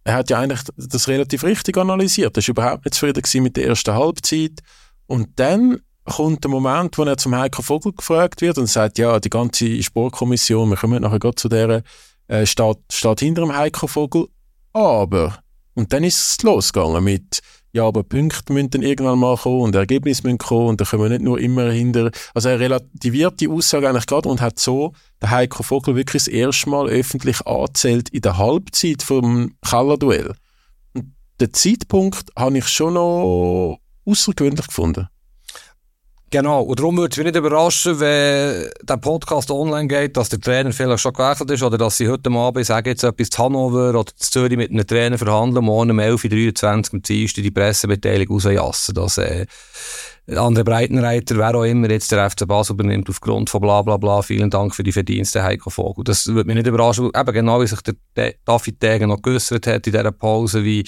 er hat ja eigentlich das relativ richtig analysiert. Er war überhaupt nicht zufrieden mit der ersten Halbzeit. Und dann kommt der Moment, wo er zum Heiko Vogel gefragt wird und sagt, ja, die ganze Sportkommission, wir kommen nachher gerade zu der, äh, steht, steht hinter dem Heiko Vogel. Aber, und dann ist es losgegangen mit, ja, aber Punkte müssen dann irgendwann mal kommen und Ergebnisse müssen kommen und da können wir nicht nur immer hinter. Also er relativiert die Aussage eigentlich gerade und hat so der Heiko Vogel wirklich das erste Mal öffentlich angezählt in der Halbzeit vom Kellerduell. Und den Zeitpunkt habe ich schon noch außergewöhnlich gefunden. Genau, und darum würde es mich nicht überraschen, wenn der Podcast online geht, dass der Trainer vielleicht schon gewechselt ist oder dass sie heute Abend sagen, jetzt etwas zu Hannover oder zu Zürich mit einem Trainer verhandeln, morgen um 11.23 Uhr am Dienstag die Pressemitteilung rausjassen, dass äh, andere Breitenreiter, wer auch immer jetzt der FC Basel übernimmt, aufgrund von bla bla bla, vielen Dank für die Verdienste, Heiko Vogel. Das würde mich nicht überraschen, eben genau wie sich der David Degen noch geäussert hat in dieser Pause, wie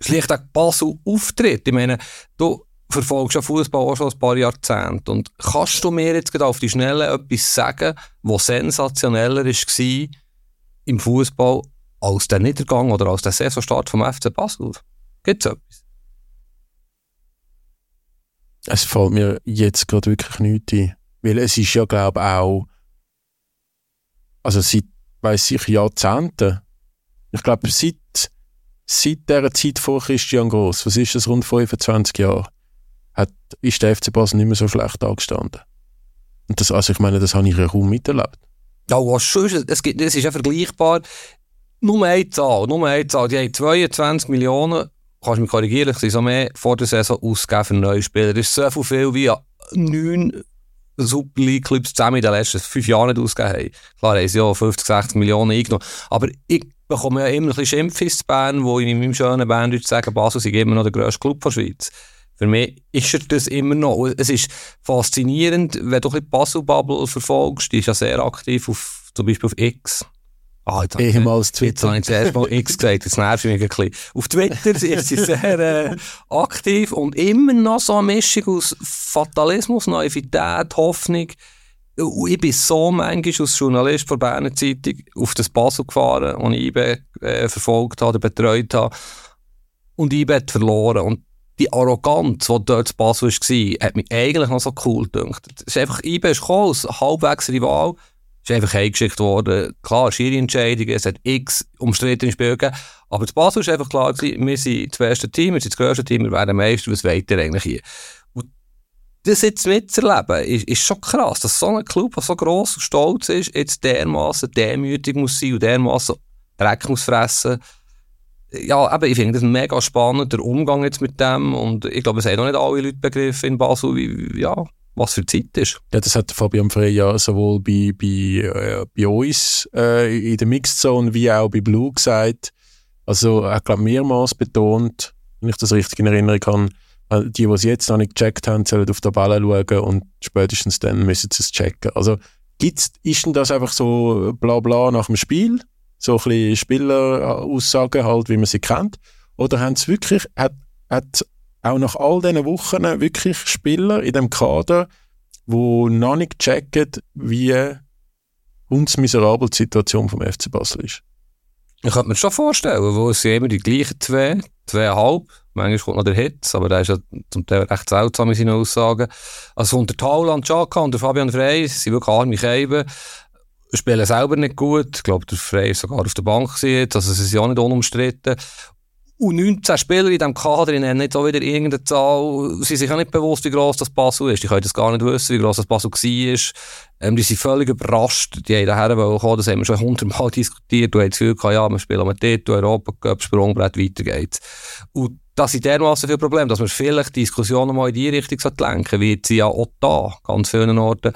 schlichtweg Basel auftritt. Ich meine, du, verfolgst ja Fußball auch schon ein paar Jahrzehnte. Und kannst du mir jetzt gerade auf die Schnelle etwas sagen, was sensationeller war im Fußball als der Niedergang oder als der Saisonstart vom FC Basel? Gibt es etwas? Es fällt mir jetzt gerade wirklich nichts ein. Weil es ist ja, glaube ich, auch, also seit, weiss ich, Jahrzehnten, ich glaube, seit, seit dieser Zeit vor Christian Gross, was ist das, rund 25 Jahre, hat, ist der FC Basel nicht mehr so schlecht angestanden. Und das, also ich meine, das habe ich ja kaum miterlebt. Ja, was schon ist, es gibt, das ist ja vergleichbar. Nur eine Zahl, nur eine Zahl. Die haben 22 Millionen, kannst du mich korrigieren, ich so mehr vor der Saison ausgegeben für neue Spieler. Das ist so viel wie neun Super League Clubs zusammen in den letzten fünf Jahren nicht ausgegeben haben. Klar, haben sie ja 50, 60 Millionen eingenommen. Aber ich bekomme ja immer ein bisschen Schimpf ins Bern, wo ich in meinem schönen Band sagen, Basel sei immer noch der grösste Club der Schweiz. Für mich ist er das immer noch. Es ist faszinierend, wenn du ein bisschen Basel-Bubble verfolgst, die ist ja sehr aktiv auf, zum Beispiel auf X. Ah, jetzt Ehemals Twitter. Jetzt habe ich zuerst mal X gesagt, das nervt mich ein bisschen. Auf Twitter ist sie sehr äh, aktiv und immer noch so eine Mischung aus Fatalismus, Naivität, Hoffnung. Ich bin so manchmal als Journalist von Berner Zeitung auf das Basel gefahren, und ich äh, verfolgt habe, betreut habe. Und IBE hat verloren. Und die Arroganz, die dort zu Basel war, hat mich eigentlich noch so cool gedacht. Es ist einfach, IB ist gekommen, als halbwegs Rival, ist einfach eingeschickt worden. Klar, Schiri-Entscheidungen, es hat x umstrittene Spiele gegeben, aber zu Basel ist einfach klar gewesen, wir sind das beste Team, wir sind das grösste Team, wir werden Meister, was weiter eigentlich hier? Das jetzt mitzuerleben, ist, ist schon krass, dass so ein Club, der so gross und stolz ist, jetzt dermaßen demütig muss sein und dermaßen Dreck muss fressen ja, eben, ich finde das mega spannend, der Umgang jetzt mit dem. Und ich glaube, es haben noch nicht alle Leute begriffen in Basel, wie, ja, was für Zeit ist. Ja, das hat Fabian Frey ja sowohl bei, bei, äh, bei uns äh, in der Mixed Zone wie auch bei Blue gesagt. Also, er glaube mehrmals betont, wenn ich das richtig in Erinnerung äh, die, die es jetzt noch nicht gecheckt haben, sollen auf der Balle schauen und spätestens dann müssen sie es checken. Also, gibt's, ist denn das einfach so bla bla nach dem Spiel? So ein bisschen Spieleraussagen halt, wie man sie kennt? Oder haben es wirklich, hat, hat auch nach all diesen Wochen wirklich Spieler in dem Kader, wo noch nicht checken, wie uns miserabel die Situation vom FC Basel ist? Ich könnte mir schon vorstellen, wo es immer die gleichen zwei, zweieinhalb, manchmal kommt noch der Hitz, aber der ist ja zum Teil recht seltsam in seinen Aussagen. Also unter Tauland, Chaka und Fabian Frey, sie sind wirklich arme Käben, spielen selber nicht gut. Ich glaube, der Frey ist sogar auf der Bank jetzt, also sie sind ja nicht unumstritten. Und 19 Spieler in diesem Kader, die nennen nicht so wieder irgendeine Zahl, sie sind sich auch nicht bewusst, wie gross das Basel ist. Die können das gar nicht wissen, wie gross das Basel war. Ähm, die sind völlig überrascht. Die haben daher kommen, das haben wir schon hundertmal *laughs* diskutiert. Du hast das Gefühl gehabt, ja, wir spielen mit dort, Europa Cup, Sprungbrett, weiter geht's. Und das sind dermaßen viele Probleme, dass wir vielleicht Diskussionen mal in die Richtung lenken wie sie ja auch da, ganz vielen Orten.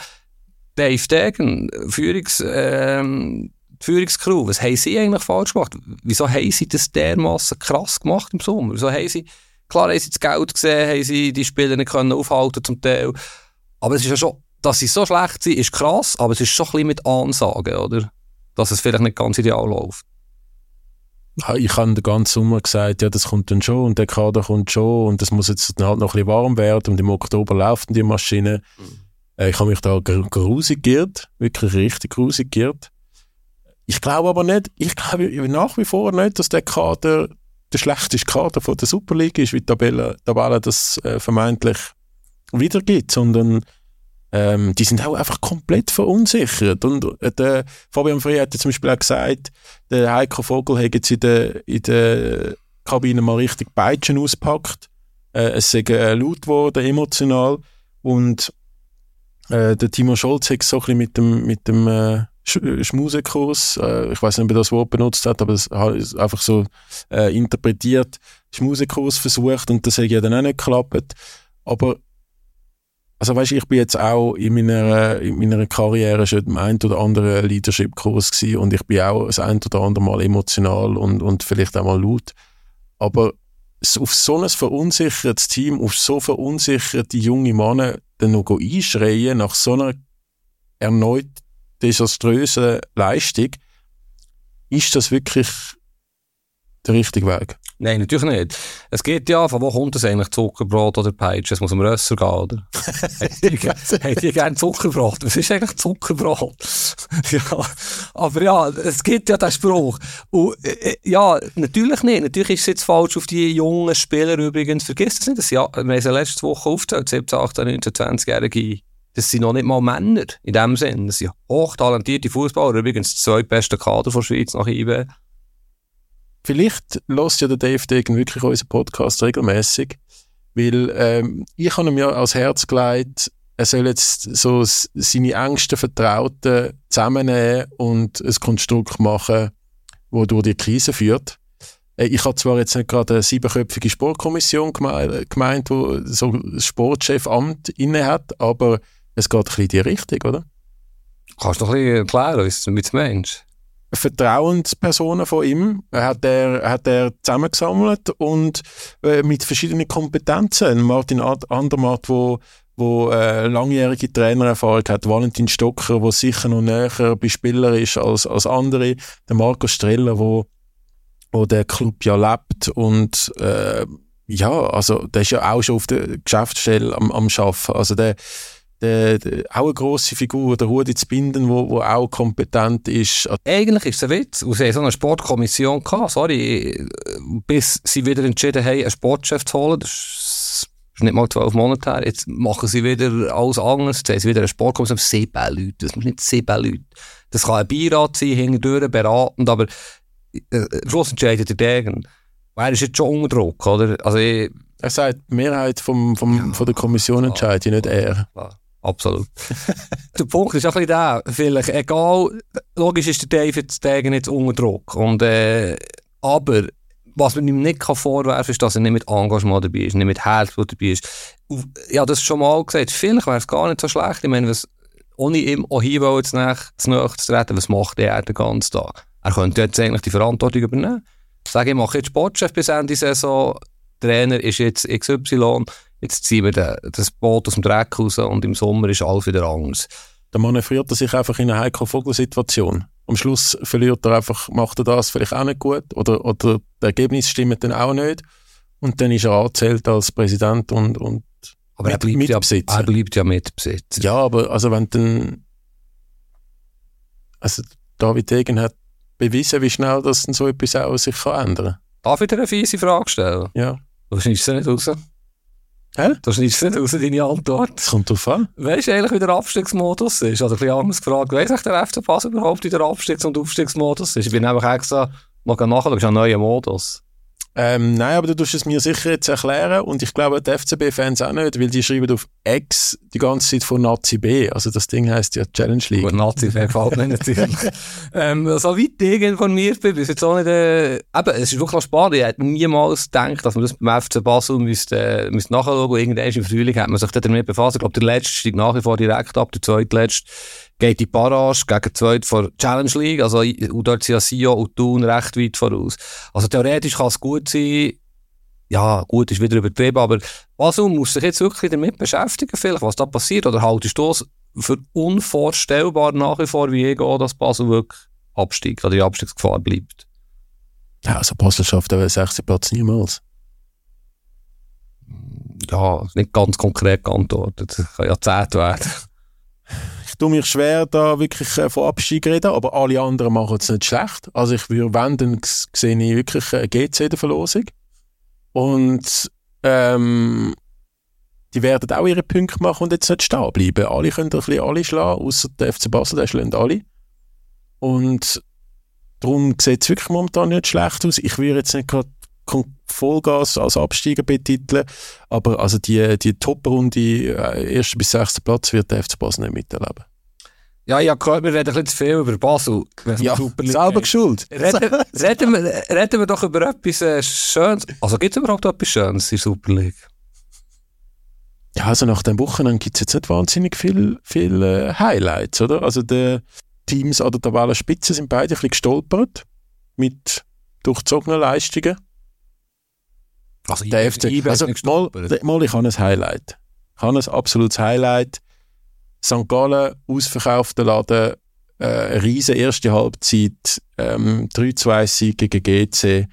Dave Degen, Führungs, ähm, die Führungscrew, was haben sie eigentlich falsch gemacht? Wieso haben sie das dermaßen krass gemacht im Sommer? Wieso haben sie, klar haben sie das Geld gesehen, haben sie die Spieler nicht können aufhalten zum Teil. Aber es ist ja schon, dass sie so schlecht sind, ist krass, aber es ist schon ein bisschen mit Ansagen, oder? Dass es vielleicht nicht ganz ideal läuft. Ich habe den ganzen Sommer gesagt, ja, das kommt dann schon und der Kader kommt schon und das muss jetzt halt noch ein bisschen warm werden und im Oktober läuft die Maschine. Mhm. Äh, ich habe mich da grusig geirrt, wirklich richtig grusig geirrt. Ich glaube aber nicht, ich glaube nach wie vor nicht, dass der Kader der schlechteste Kader von der Superliga ist, wie die Tabelle, Tabelle das äh, vermeintlich wiedergibt, sondern ähm, die sind auch einfach komplett verunsichert. Und äh, der Fabian Frey hat zum Beispiel auch gesagt, der Heiko Vogel hat jetzt in der, in der Kabine mal richtig Peitschen ausgepackt. Äh, es ist äh, laut geworden, emotional. Und äh, der Timo Scholz hat so ein bisschen mit dem, mit dem äh, Sch Schmusekurs, äh, ich weiß nicht, ob er das Wort benutzt hat, aber es hat einfach so äh, interpretiert, Schmusekurs versucht und das hat ja dann auch nicht geklappt. Aber also weißt, ich bin jetzt auch in meiner, in meiner Karriere schon im ein oder anderen Leadership-Kurs gewesen und ich bin auch das ein oder andere Mal emotional und, und vielleicht auch mal laut. Aber auf so ein verunsichertes Team, auf so verunsicherte junge Männer dann noch einschreien nach so einer erneut desaströsen Leistung, ist das wirklich der richtige Weg? Nein, natürlich nicht. Es geht ja, von wo kommt das eigentlich, Zuckerbrot oder Peitsch? Es muss am Rösser gehen, oder? *laughs* Hättet ihr gerne Zuckerbrot? Was ist eigentlich Zuckerbrot? *laughs* ja, aber ja, es gibt ja den Spruch. Und, äh, äh, ja, natürlich nicht. Natürlich ist es jetzt falsch auf die jungen Spieler übrigens. Vergiss das nicht. Das, ja, wir haben es letzte Woche aufgezählt, 17, 18, 19, 20-Jährige. Das sind noch nicht mal Männer, in dem Sinn. Das sind hochtalentierte Fußballer. Übrigens, das zweitbeste Kader von der Schweiz nach IB vielleicht lässt ja der Dave Degen wirklich unseren Podcast regelmäßig, weil ähm, ich habe ihm ja als Herz gelegt, er soll jetzt so seine engsten Vertrauten zusammennehmen und ein Konstrukt machen, wo durch die Krise führt. Äh, ich habe zwar jetzt nicht gerade eine siebenköpfige Sportkommission gemeint, wo so ein Sportchefamt inne hat, aber es geht ein bisschen in die Richtung, oder? Kannst du noch ein bisschen erklären, was du mit meinst? Vertrauenspersonen von ihm hat er, hat er zusammengesammelt und äh, mit verschiedenen Kompetenzen. Martin Andermatt, wo wo äh, langjährige Trainererfahrung hat, Valentin Stocker, wo sicher noch näher bei Spielern ist als, als andere, der Marco Streller, wo, wo der Club ja lebt und äh, ja, also der ist ja auch schon auf der Geschäftsstelle am, am Arbeiten. Also der, der, der, auch eine grosse Figur, der Rudi zu binden, wo, wo auch kompetent ist. Eigentlich ist es ein Witz. Und sie haben so eine Sportkommission gehabt, sorry, bis sie wieder entschieden haben, einen Sportchef zu holen. Das ist nicht mal zwölf Monate her. Jetzt machen sie wieder alles anders. Jetzt haben sie wieder eine Sportkommission. Sieben Leute. Das muss nicht sieben Leute. Das kann ein Beirat sein, hinterdurch beratend, aber äh, Schluss entscheidet der Degen. Er ist jetzt schon unter Druck, oder? Also ich, er sagt, die Mehrheit vom, vom, ja, von der Kommission entscheidet, nicht er. Klar. Absolut. *laughs* der Punkt ist auch ein bisschen der, vielleicht, egal, logisch ist der David Stegen jetzt unter Druck. Und, äh, aber, was man ihm nicht kann vorwerfen kann, ist, dass er nicht mit Engagement dabei ist, nicht mit Herzblut dabei ist. Ja, das schon mal gesagt. Vielleicht wäre es gar nicht so schlecht. Ich meine, was, ohne ihm auch hier jetzt nach, zu treten, was macht er den ganzen Tag? Er könnte jetzt eigentlich die Verantwortung übernehmen. Sage ich, mache jetzt Sportchef bis Ende Saison, Trainer ist jetzt XY, jetzt ziehen wir den, das Boot aus dem Dreck raus und im Sommer ist alles wieder anders. Der manövriert er sich einfach in eine heikle Vogelsituation. Am Schluss verliert er einfach, macht er das vielleicht auch nicht gut oder, oder das Ergebnis stimmt dann auch nicht und dann ist er angezählt als Präsident und, und aber er bleibt, ja, er bleibt ja Mitbesitzer. Ja, aber also wenn dann also David Degen hat bewiesen, wie schnell das dann so etwas auch sich kann ändern Darf ich dir eine fiese Frage stellen? Ja. Du schneidest sie nicht raus. Hä? Du schneidest nicht raus, deine Antwort. Das kommt drauf an. Weißt du eigentlich, wie der Abstiegsmodus ist? Oder ein bisschen anders gefragt. Du, der FC Basel überhaupt, wie der Abstiegs- und Aufstiegsmodus ist? Ich bin nämlich extra mal nachschauen, das ist ein neuer Modus. Ähm, nein, aber du tust es mir sicher jetzt erklären und ich glaube die FCB-Fans auch nicht, weil die schreiben auf X die ganze Zeit von Nazi B. Also das Ding heißt ja Challenge League. Gut, Nazi gefällt mir natürlich. *laughs* ähm, so weit ich informiert bin, ist jetzt auch nicht, äh, eben, es ist wirklich spannend. Ich hätte niemals gedacht, dass man das beim FC Basel müsste, äh, müsste nachschauen und irgendwann im Frühling hat man sich damit befasst. Ich glaube, der letzte steigt nach wie vor direkt ab, der zweitletzte geht die Barrage gegen die zweite von Challenge League. Also, und dort sind ja Sio und Thun recht weit voraus. Also, theoretisch kann es gut sein. Ja, gut, ist wieder übertrieben, aber Basel muss sich jetzt wirklich damit beschäftigen, vielleicht, was da passiert. Oder haltest du es für unvorstellbar nach wie vor, wie ich gehe, dass Basel wirklich absteigt oder die Abstiegsgefahr bleibt? Ja, also Basel schafft aber 60 Platz niemals. Ja, nicht ganz konkret geantwortet. Das kann ja 10 werden tue mich schwer, da wirklich äh, von Abstieg reden, aber alle anderen machen es nicht schlecht. Also ich würde, wenn, dann sehe ich wirklich eine GC der Verlosung. Und ähm, die werden auch ihre Punkte machen und jetzt nicht stehen bleiben. Alle können ein bisschen alle schlagen, außer der FC Basel, der schlägt alle. Und darum sieht es wirklich momentan nicht schlecht aus. Ich würde jetzt nicht gerade Vollgas als Absteiger betiteln, aber also die, die Top-Runde, äh, erster bis sechster Platz, wird der FC Basel nicht miterleben. Ja, ja, gehört, wir reden ein bisschen zu viel über Basel. Ja, selber geschuld. Reden, reden, wir, reden wir doch über etwas äh, Schönes. Also gibt es überhaupt etwas Schönes in der Super League? Ja, also nach dem Wochenende gibt es jetzt nicht wahnsinnig viele viel, äh, Highlights, oder? Also die Teams an der Tabellenspitze sind beide ein bisschen gestolpert mit durchzogenen Leistungen. Also, der FC, also mal, mal, ich habe ein Highlight. Ich habe ein absolutes Highlight. St. Gallen, ausverkaufter Laden, äh, eine riesige erste Halbzeit, ähm, 3-2-Sieg gegen GC.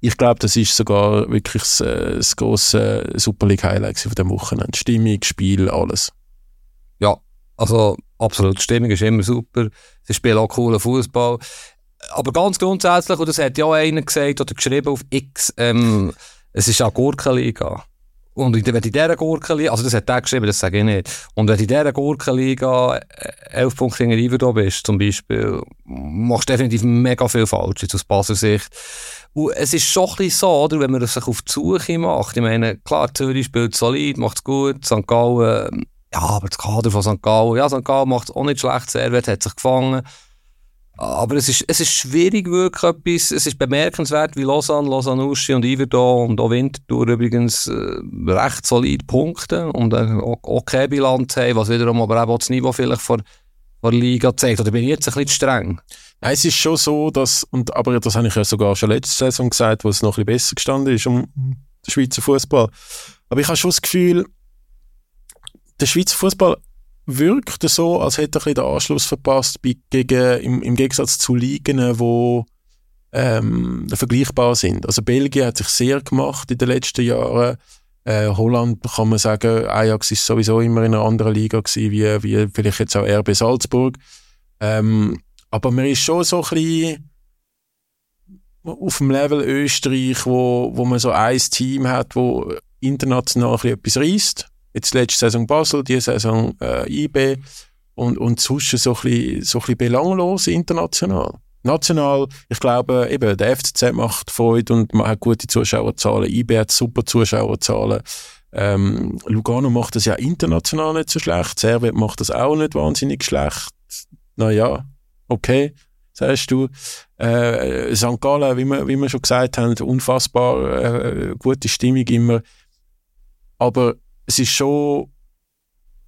Ich glaube, das ist sogar wirklich das, äh, das grosse Super League Highlight von dem Wochenende. Stimmung, Spiel, alles. Ja, also absolut. Die Stimmung ist immer super. Sie spielen auch coolen Fußball. Aber ganz grundsätzlich, und das hat ja auch einer gesagt oder geschrieben auf X, ähm, es ist eine Gurkenliga. Und wenn in dieser Gurkenliga, also das hat er geschrieben, das sage ich nicht. Und wenn in dieser Gurkenliga äh, elf Punkte hinter da bist, zum Beispiel, machst du definitiv mega viel falsch, jetzt aus Basler Sicht. Und es ist schon ein so, oder, wenn man sich auf die Suche macht. Ich meine, klar, Zürich spielt solid, macht es gut, St. Gallen, ja, aber das Kader von St. Gallen, ja, St. Gallen macht es auch nicht schlecht, Servet hat sich gefangen. Aber es ist, es ist schwierig wirklich etwas, es ist bemerkenswert, wie Lausanne, Lausanne Uschi und Iverdon und auch Winterthur übrigens äh, recht solid punkten und eine okay Bilanz haben, was wiederum aber auch das Niveau vielleicht vor, vor Liga zeigt. Oder bin ich jetzt ein bisschen streng? Nein, es ist schon so, dass, und, aber das habe ich ja sogar schon letzte Saison gesagt, wo es noch ein bisschen besser gestanden ist um den Schweizer Fußball. Aber ich habe schon das Gefühl, der Schweizer Fußball wirkt so, als hätte er den Anschluss verpasst bei, gegen, im, im Gegensatz zu Ligen, die ähm, vergleichbar sind. Also Belgien hat sich sehr gemacht in den letzten Jahren. Äh, Holland kann man sagen, Ajax ist sowieso immer in einer anderen Liga gewesen, wie, wie vielleicht jetzt auch RB Salzburg. Ähm, aber man ist schon so ein bisschen auf dem Level Österreich, wo, wo man so ein Team hat, wo international ein bisschen etwas reißt Jetzt letzte Saison Basel, diese Saison äh, IB und, und sonst so ein, bisschen, so ein bisschen belanglos international. National, ich glaube, eben, der FCZ macht Freude und man hat gute Zuschauerzahlen. IB hat super Zuschauerzahlen. Ähm, Lugano macht das ja international nicht so schlecht. Servet macht das auch nicht wahnsinnig schlecht. Naja, okay, sagst du. Äh, St. Gallen, wie wir, wie wir schon gesagt haben, unfassbar äh, gute Stimmung immer. Aber es ist schon,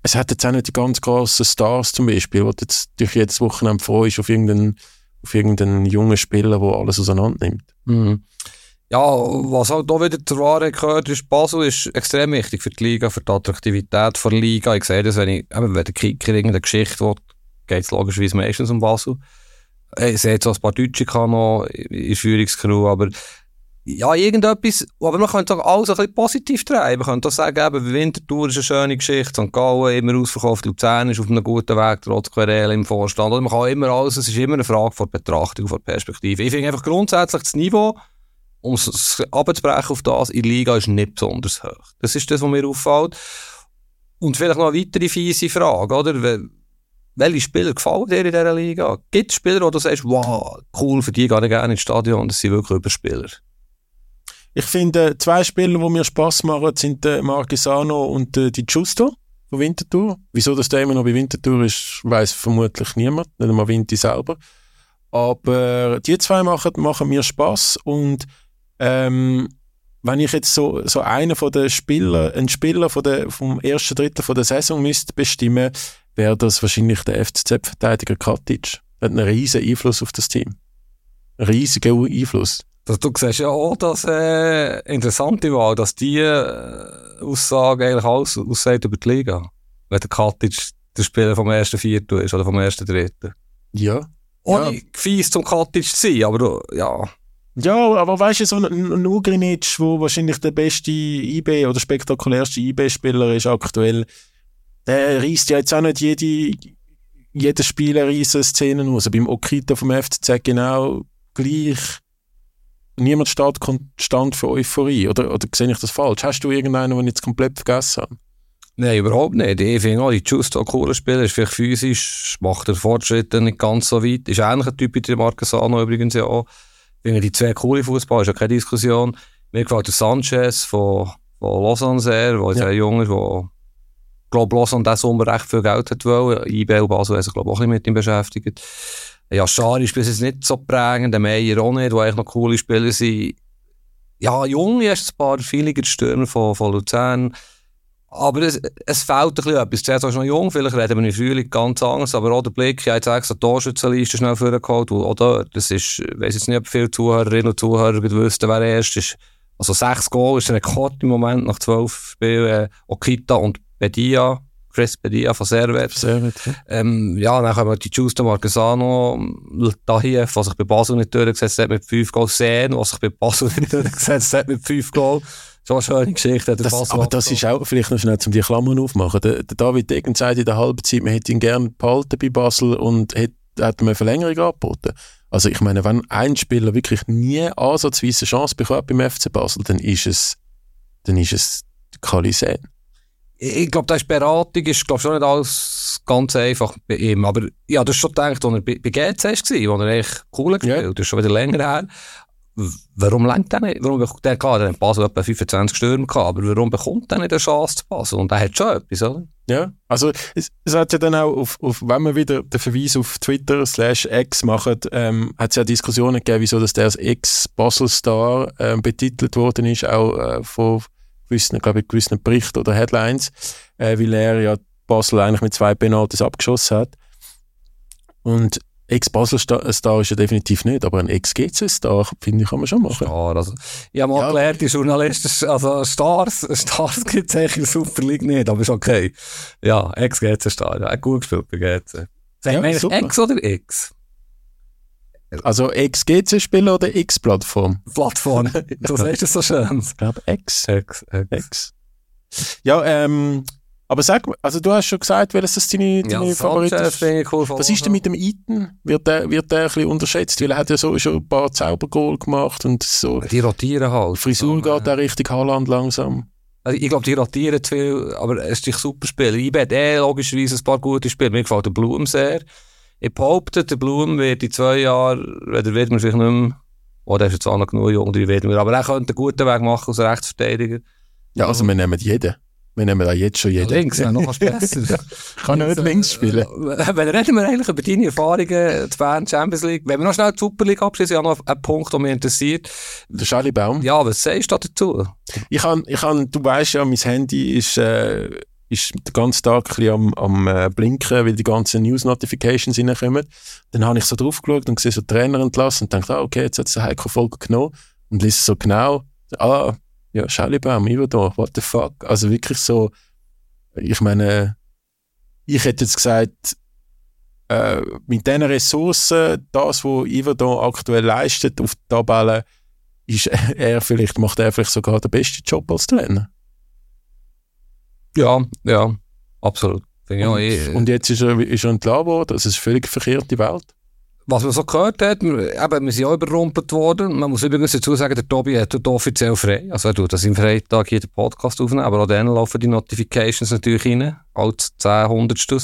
es hat jetzt auch nicht die ganz grossen Stars zum Beispiel, wo du jetzt durch jedes Wochenende froh ist auf irgendeinen, auf irgendeinen jungen Spieler, der alles auseinander nimmt. Mhm. Ja, was auch hier wieder zur Wahrheit gehört, ist, Basel ist extrem wichtig für die Liga, für die Attraktivität der Liga. Ich sehe das, wenn ich, wenn der Kicker irgendeine Geschichte will, geht es logischerweise meistens um Basel. Ich sehe jetzt auch ein paar Deutsche noch in Führungskrew, aber ja, irgendetwas, aber man könnte auch alles ein bisschen positiv treiben. Man könnte auch sagen, eben, Winterthur ist eine schöne Geschichte, St. Gallen immer ausverkauft, Luzern ist auf einem guten Weg, trotz Querel im Vorstand. Oder man kann immer alles, es ist immer eine Frage von Betrachtung, von Perspektive. Ich finde einfach grundsätzlich das Niveau, um es abzubrechen auf das, in der Liga ist nicht besonders hoch. Das ist das, was mir auffällt. Und vielleicht noch eine weitere fiese Frage, oder? Welche Spieler gefallen dir in dieser Liga? Gibt es Spieler, wo du sagst, wow, cool, für die gehe ich gerne ins Stadion, das sind wirklich Überspieler? Ich finde, zwei Spieler, die mir Spass machen, sind der Marquesano und äh, die Giusto von Winterthur. Wieso das der immer noch bei Winterthur ist, weiß vermutlich niemand, nicht einmal Vinti selber. Aber die zwei machen, machen mir Spaß und ähm, wenn ich jetzt so, so einen von den Spieler, einen Spieler von der, vom ersten Drittel von der Saison müsste bestimmen, wäre das wahrscheinlich der FCZ-Verteidiger Katic. Er hat einen riesen Einfluss auf das Team. Riesigen Einfluss. Das, du siehst ja auch das äh, Interessante war, dass die äh, Aussage eigentlich alles aussagt über die Liga. Wenn der Katic der Spieler vom ersten Viertel ist oder vom ersten Dritten. Ja. Ohne ja. fies zum Katic zu sein, aber du, ja. Ja, aber weißt du, so ein, Ugrinic, der wahrscheinlich der beste IB oder spektakulärste IB-Spieler ist aktuell, der reißt ja jetzt auch nicht jede, jeder Spieler riesen Szenen aus. Beim Okita vom FCZ genau gleich. Niemand steht konstant für Euphorie. Oder, oder sehe ich das falsch? Hast du irgendeinen, den ich jetzt komplett vergessen habe? Nein, überhaupt nicht. Ich finde auch, die Justo ein cooler Spieler, ist vielleicht physisch, macht den Fortschritt nicht ganz so weit. Ist ähnlich ein Typ wie der Marquesano übrigens ja auch. Ich finde die zwei coole Fußball, ist ja keine Diskussion. Mir gefällt der Sanchez von, von Lausanne sehr, der ja. sehr jung ist, der, glaube Lausanne diesen Sommer recht viel Geld hat wollen. IB und Basel haben sich, glaube ich, auch ein bisschen mit ihm beschäftigt. Ja, Schari ist bis jetzt nicht so prägend, der Meier auch nicht, die eigentlich noch coole Spieler sind. Ja, jung ist ein paar viele Stürmer von, von Luzern. Aber es, es fehlt ein bisschen etwas. Zuerst ist noch jung, vielleicht reden wir im Frühling ganz anders, aber auch der Blick, ich habe jetzt extra die Torschützenliste schnell vorgeholt, oder, das ist, ich weiss jetzt nicht, ob viele Zuhörerinnen und Zuhörer wüssten, wer erst ist. Also sechs Goal ist ein Rekord im Moment nach zwölf Spielen. Äh, Okita und Bedia, Chris Bedia von Servet. Servet ja. Ähm, ja, dann haben wir die Giusto Marquesano, hier, was sich bei Basel nicht durchgesetzt hat mit fünf Goal, Sen, was sich bei Basel nicht durchgesetzt hat mit fünf Goal. So eine schöne Geschichte. Das, aber das ist auch, vielleicht noch schnell, um die Klammern aufmachen. Der, der David Degen sagt in der halben Zeit, man hätte ihn gerne behalten bei Basel und hätte, hätte eine Verlängerung angeboten. Also ich meine, wenn ein Spieler wirklich nie ansatzweise eine Chance bekommt beim FC Basel, dann ist es, dann ist es Kalisen. Ich glaube, das ist Beratung, ist glaube schon nicht alles ganz einfach bei ihm. Aber ja, das ist schon gedacht, als er bei, bei GC war, wo er echt cool gespielt ja. Das ist schon wieder länger her warum lenkt er nicht? Warum bekommt der, klar, der hat Basel etwa 25 Stürme gehabt, aber warum bekommt er nicht eine Chance zu Basel? Und er hat schon etwas, oder? Ja, also es, es hat ja dann auch, auf, auf, wenn wir wieder den Verweis auf Twitter slash X machen, ähm, hat es ja Diskussionen gegeben, wieso dass der als Ex-Basel-Star ähm, betitelt worden ist, auch äh, von gewissen, glaube ich, gewissen Berichten oder Headlines, äh, weil er ja Basel eigentlich mit zwei Penalties abgeschossen hat. Und Ex-Basel-Star ist er definitiv nicht, aber ein Ex-GC-Star, finde ich, kann man schon machen. Star, also, ich habe mal ja. gelernt, die Journalisten, also Stars, Stars gibt es eigentlich in der Super League nicht, aber ist okay. Ja, Ex-GC-Star, ja, gut gespielt bei GC. Sagen ja, wir Ex oder X? Also Ex-GC-Spieler oder X-Plattform? Plattform, du sagst es so schön. Ich glaube X. X, X. X. Ja, ähm, aber sag, also du hast schon gesagt, welches das deine, deine ja, Favorit ist. Cool Was ist denn mit dem Eaton? Wird der, wird der ein bisschen unterschätzt? Weil er hat ja so schon ein paar Zaubergoal gemacht und so. Die rotieren halt. Frisur geht da richtig Haaland langsam. Also ich glaube, die rotieren zu viel, aber es ist ein super Spiel. Ich werde eh logischerweise ein paar gute Spiele. Mir gefällt der Blum sehr. Ich behaupte, der Blum wird in zwei Jahren, oder wird man vielleicht nicht mehr, oh, der ist jetzt auch noch genug jung, die werden wir, aber er könnte einen guten Weg machen als Rechtsverteidiger. Ja, also wir nehmen jeden. Wir nehmen da jetzt schon jeden. Links, *laughs* ja, noch besser. kann nicht links spielen. Wenn reden wir eigentlich über deine Erfahrungen zu Bern Champions League. Wenn wir noch schnell die Super League abschließen, ich habe noch einen Punkt, der mich interessiert. Der Charlie Baum. Ja, was sagst du dazu? Ich kann, ich kann, du weißt ja, mein Handy ist, äh, ist den ganzen Tag ein am, am äh, blinken, weil die ganzen News-Notifications reinkommen. Dann habe ich so drauf geschaut und gesehen, so Trainer entlassen und dachte, ah, okay, jetzt hat es eine Heiko-Folge genommen und lese so genau, ah, ja, Schellibaum, Iverdor, what the fuck? Also wirklich so, ich meine, ich hätte jetzt gesagt, äh, mit diesen Ressourcen, das, was Iverdor aktuell leistet auf der Tabelle, ist *laughs* er vielleicht, macht er vielleicht sogar den besten Job als Trainer. Ja, ja, absolut. Und, eh, und, jetzt ist er, ist er entlassen worden, das ist eine völlig verkehrte Welt was man so gehört hat, wir, eben, wir sind auch überrumpelt worden. Man muss übrigens dazu sagen, der Tobi hat dort offiziell frei. Also er tut das im Freitag hier den Podcast aufnehmen, aber auch dann laufen die Notifications natürlich rein. Als 10 Hundertstel.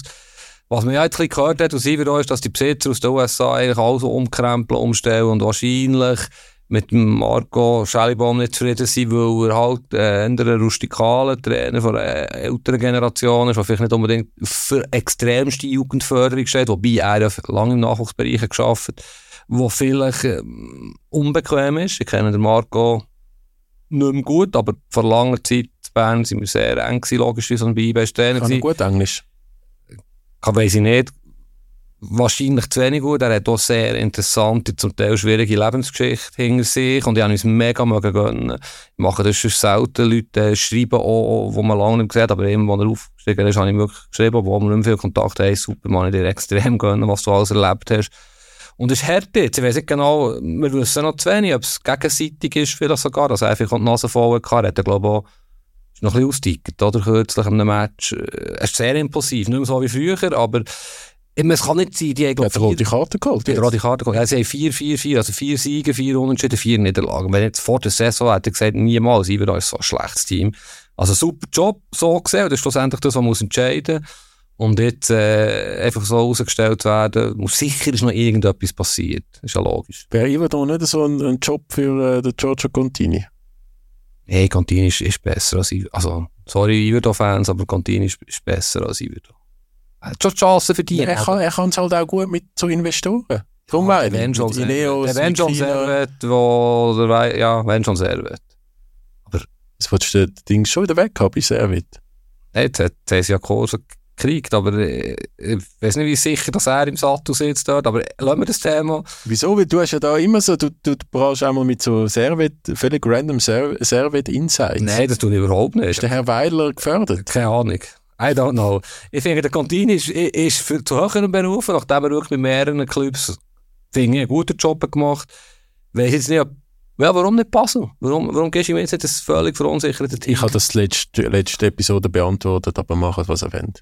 Was man ja jetzt ein gehört hat aus Iverdo ist, dass die Besitzer aus den USA eigentlich alles umkrempeln, umstellen und wahrscheinlich mit Marco Schellibaum nicht zufrieden sein, weil er halt äh, ein rustikaler Trainer von einer älteren Generation ist, der vielleicht nicht unbedingt für extremste Jugendförderung steht, wobei er ja lange im Nachwuchsbereich geschafft hat, wo vielleicht äh, unbequem ist. Ich kenne den Marco nicht mehr gut, aber vor langer Zeit in Bern sind wir sehr eng gewesen, logisch, wie so ein BIB-Trainer. Kann er gut Englisch? Kann, weiss ich nicht wahrscheinlich zu wenig gut. Er hat auch sehr interessante, zum Teil schwierige Lebensgeschichte hinter sich und ich habe uns mega mögen gönnen. Ich mache das schon selten. Leute schreiben auch, wo man lange nicht gesehen hat, aber eben, als er aufgestiegen ist, habe ich wirklich geschrieben, wo wir nicht viel Kontakt haben. Super, man, ich dir extrem gönnen, was du alles erlebt hast. Und es ist hart jetzt. Ich weiß nicht genau, wir wissen noch zu wenig, ob es gegenseitig ist, vielleicht sogar, er einfach die Nase voll hatte. Er hat, glaube ich, ist noch ein bisschen ausgetickert, oder? Kürzlich in einem Match. Er ist sehr impulsiv. Nicht mehr so wie früher, aber es kann nicht sein, die haben, glaube ich, rote Karte geholt. Die rote Karte geholt. Ja, sie haben vier, vier, vier, also vier Siege, vier Unentschieden, vier Niederlagen. Wenn jetzt vor der Saison hätte gesagt, niemals, Iver ist so ein schlechtes Team. Also super Job, so gesehen. Und das ist schlussendlich das, was man muss entscheiden Und jetzt äh, einfach so herausgestellt werden, muss sicher ist noch irgendetwas passiert. ist ja logisch. Wäre Iver da nicht so ein, ein Job für äh, den Giorgio Contini? Hey, Contini ist, ist besser als Iver. Also, sorry, Iverdo-Fans, aber Contini ist, ist besser als Iverdo hat schon Chancen verdienen. Er kann, er kann es halt auch gut mit so Investoren. Darum ja, wenn schon Ineos, wenn schon wo, oder, ja, wenn schon wird. Aber jetzt willst du das Ding schon wieder weg haben, bis er wird. Jetzt hat es ja Kurse gekriegt, aber ich, ich weiß nicht, wie sicher dass er im Sattel sitzt dort, aber lassen wir das Thema. Wieso? Weil du hast ja da immer so, du, du brauchst einmal mit so Servet, völlig random Servet Insights. Nein, das tue ich überhaupt nicht. Ist der Herr Weiler gefördert? Keine Ahnung. I don't know. Ich finde, der Contini ist, ist für, zu höheren Berufen, nachdem er wirklich mit mehreren Clubs ich, einen guten Job gemacht Weiß jetzt nicht, ja, warum nicht passen? Warum, warum gehst du mir jetzt nicht das völlig verunsicherte Team? Ich habe das letzte, letzte Episode beantwortet, aber machen was er will.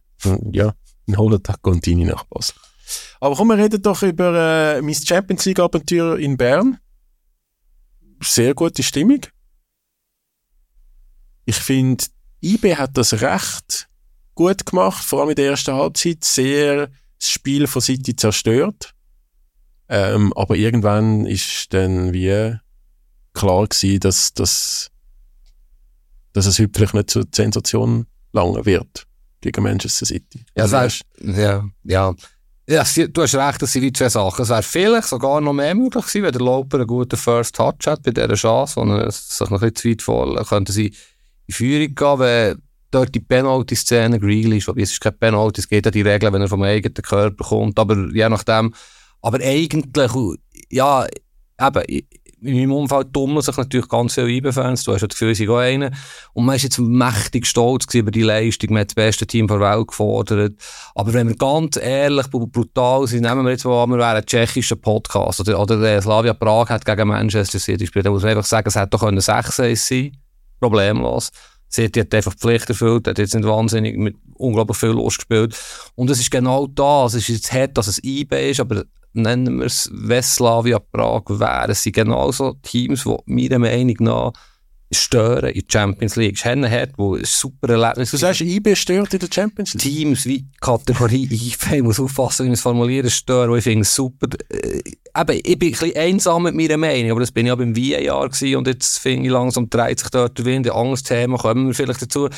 Ja, dann holen den Contini nach Basel. Aber komm, wir reden doch über äh, mein Champions League Abenteuer in Bern. Sehr gute Stimmung. Ich finde, IB hat das Recht, gut gemacht, vor allem in der ersten Halbzeit, sehr das Spiel von City zerstört. Ähm, aber irgendwann ist dann wie klar gewesen, dass, dass, dass es heute vielleicht nicht zur Sensation lange wird gegen Manchester City. Ja, also, heißt, ja, ja. Ja, du hast recht, das sind wie zwei Sachen. Es wäre vielleicht sogar noch mehr möglich gewesen, wenn der Loper einen guten First Touch hat bei dieser Chance, und er sich noch ein bisschen zu weit vor, könnte sie in Führung gehen, wenn dort die Penalty-Szene Grealish, es ist kein Penalty, es geht ja die Regeln, wenn er vom eigenen Körper kommt, aber je nachdem, aber eigentlich, ja, eben, in meinem Umfeld tummeln sich natürlich ganz viele IB-Fans, du hast ja das Gefühl, sie gehen einen. Und man ist jetzt mächtig stolz über die Leistung, man hat das beste Team der Welt gefordert. Aber wenn wir ganz ehrlich, brutal sind, nehmen wir jetzt mal an, wir wären ein tschechischer Podcast, oder, oder der Slavia Prag hat gegen Manchester City gespielt, da muss man einfach sagen, es hätte doch ein 6 sein problemlos. City hat einfach die Pflicht erfüllt, hat jetzt nicht wahnsinnig mit unglaublich viel Lust gespielt. Und es ist genau das. Es ist jetzt hart, dass es IB ist, aber nennen wir es Westslavia Prag, wären sie genauso Teams, die meiner Meinung nach stören in der Champions League. Schennen hat, wo ein super Erlebnis Du sagst, IB stört in der Champions League? Teams wie Kategorie *laughs* IB, ich muss aufpassen, wie ich es formuliere, stören, wo ich finde, super. Äh, eben, ich bin ein bisschen einsam mit meiner Meinung, aber das bin ich ja beim VAR gewesen und jetzt finde ich langsam dreht sich dort der Wind. Ein anderes Thema, kommen wir vielleicht dazu. Äh,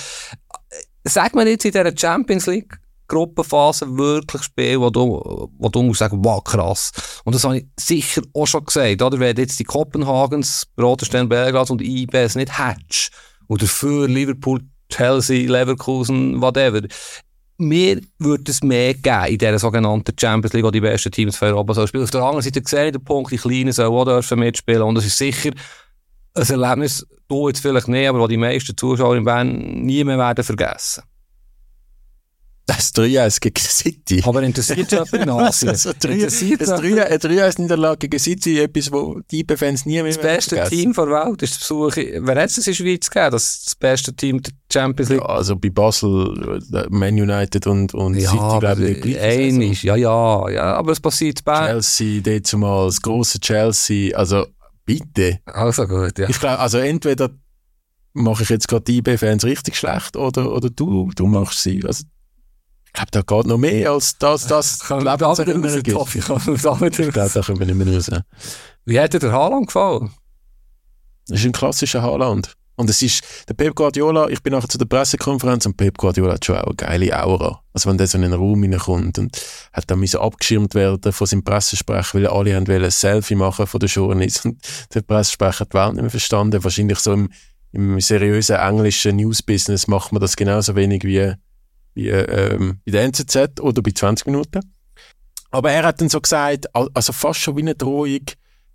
sag mir jetzt in dieser Champions League, Gruppenphase wirklich spielen, wo du, wo du musst sagen, wow, krass. Und das habe ich sicher auch schon gesagt, oder? Wenn jetzt die Kopenhagens, Roterstein, Belgrad und IB es nicht hättest, oder für Liverpool, Chelsea, Leverkusen, whatever, mir würde es mehr geben in dieser sogenannten Champions League, wo die besten Teams von Europa so spielen. Auf der anderen Seite sehe ich den Punkt, die Kleinen sollen auch mitspielen und das ist sicher ein Erlebnis, du jetzt vielleicht nicht, aber wo die meisten Zuschauer in Bern nie mehr werden vergessen. Das 3-1 gegen City. Aber interessiert ja *laughs* in Asien? Also, das 3-1-Niederlage gegen City, etwas, wo die Fans nie mehr Das beste vergessen. Team der Welt ist Besuch. Wer hat es in der Schweiz gegeben, das, das beste Team der Champions League? Ja, also bei Basel, äh, Man United und, und ja, City, glaube ich, ähnlich. Ja, ja, ja, aber es passiert bei Chelsea, dort zumal, das grosse Chelsea, also bitte. Also gut, ja. Ich glaube, also entweder mache ich jetzt gerade die IB-Fans richtig schlecht oder, oder du, du machst sie. Also, ich glaube, da geht noch mehr als das, das Lebenserinnerung ist. Ich glaube, da können wir nicht mehr raus. Wie hat dir der Haaland gefallen? Das ist ein klassischer Haaland. Und es ist, der Pep Guardiola, ich bin nachher zu der Pressekonferenz und Pep Guardiola hat schon auch eine geile Aura. Also wenn der so in einen Raum hineinkommt und hat dann müssen abgeschirmt werden von seinem Pressesprecher, weil alle haben wollen ein Selfie machen von der Journalist und der Pressesprecher hat die Welt nicht mehr verstanden. Wahrscheinlich so im, im seriösen englischen News-Business macht man das genauso wenig wie, wie ähm, in der NZZ oder bei 20 Minuten. Aber er hat dann so gesagt, also fast schon wie eine Drohung,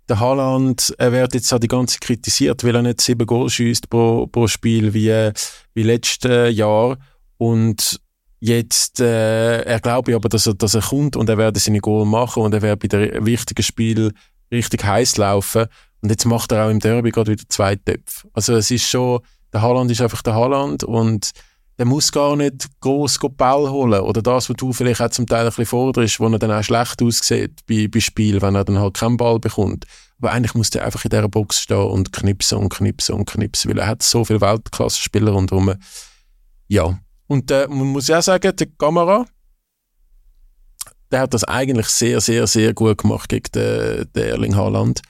der Haaland er wird jetzt auch die ganze kritisiert, weil er nicht sieben Goal schießt pro, pro Spiel wie, wie letztes Jahr. Und jetzt, äh, er glaube aber, dass er, dass er kommt und er werde seine Goal machen und er wird bei den wichtigen Spielen richtig heiß laufen. Und jetzt macht er auch im Derby gerade wieder zwei Töpfe. Also es ist schon, der Haaland ist einfach der Haaland und der muss gar nicht gross Ball holen. Oder das, was du vielleicht auch zum Teil ein bisschen forderst, wo er dann auch schlecht aussieht bei, bei Spiel, wenn er dann halt keinen Ball bekommt. Aber eigentlich muss der einfach in dieser Box stehen und knipsen und knipsen und knipsen, weil er hat so viele Weltklasse-Spieler rundherum. Ja. Und äh, man muss ja sagen, der Kamera, der hat das eigentlich sehr, sehr, sehr gut gemacht gegen den, den Erling Haaland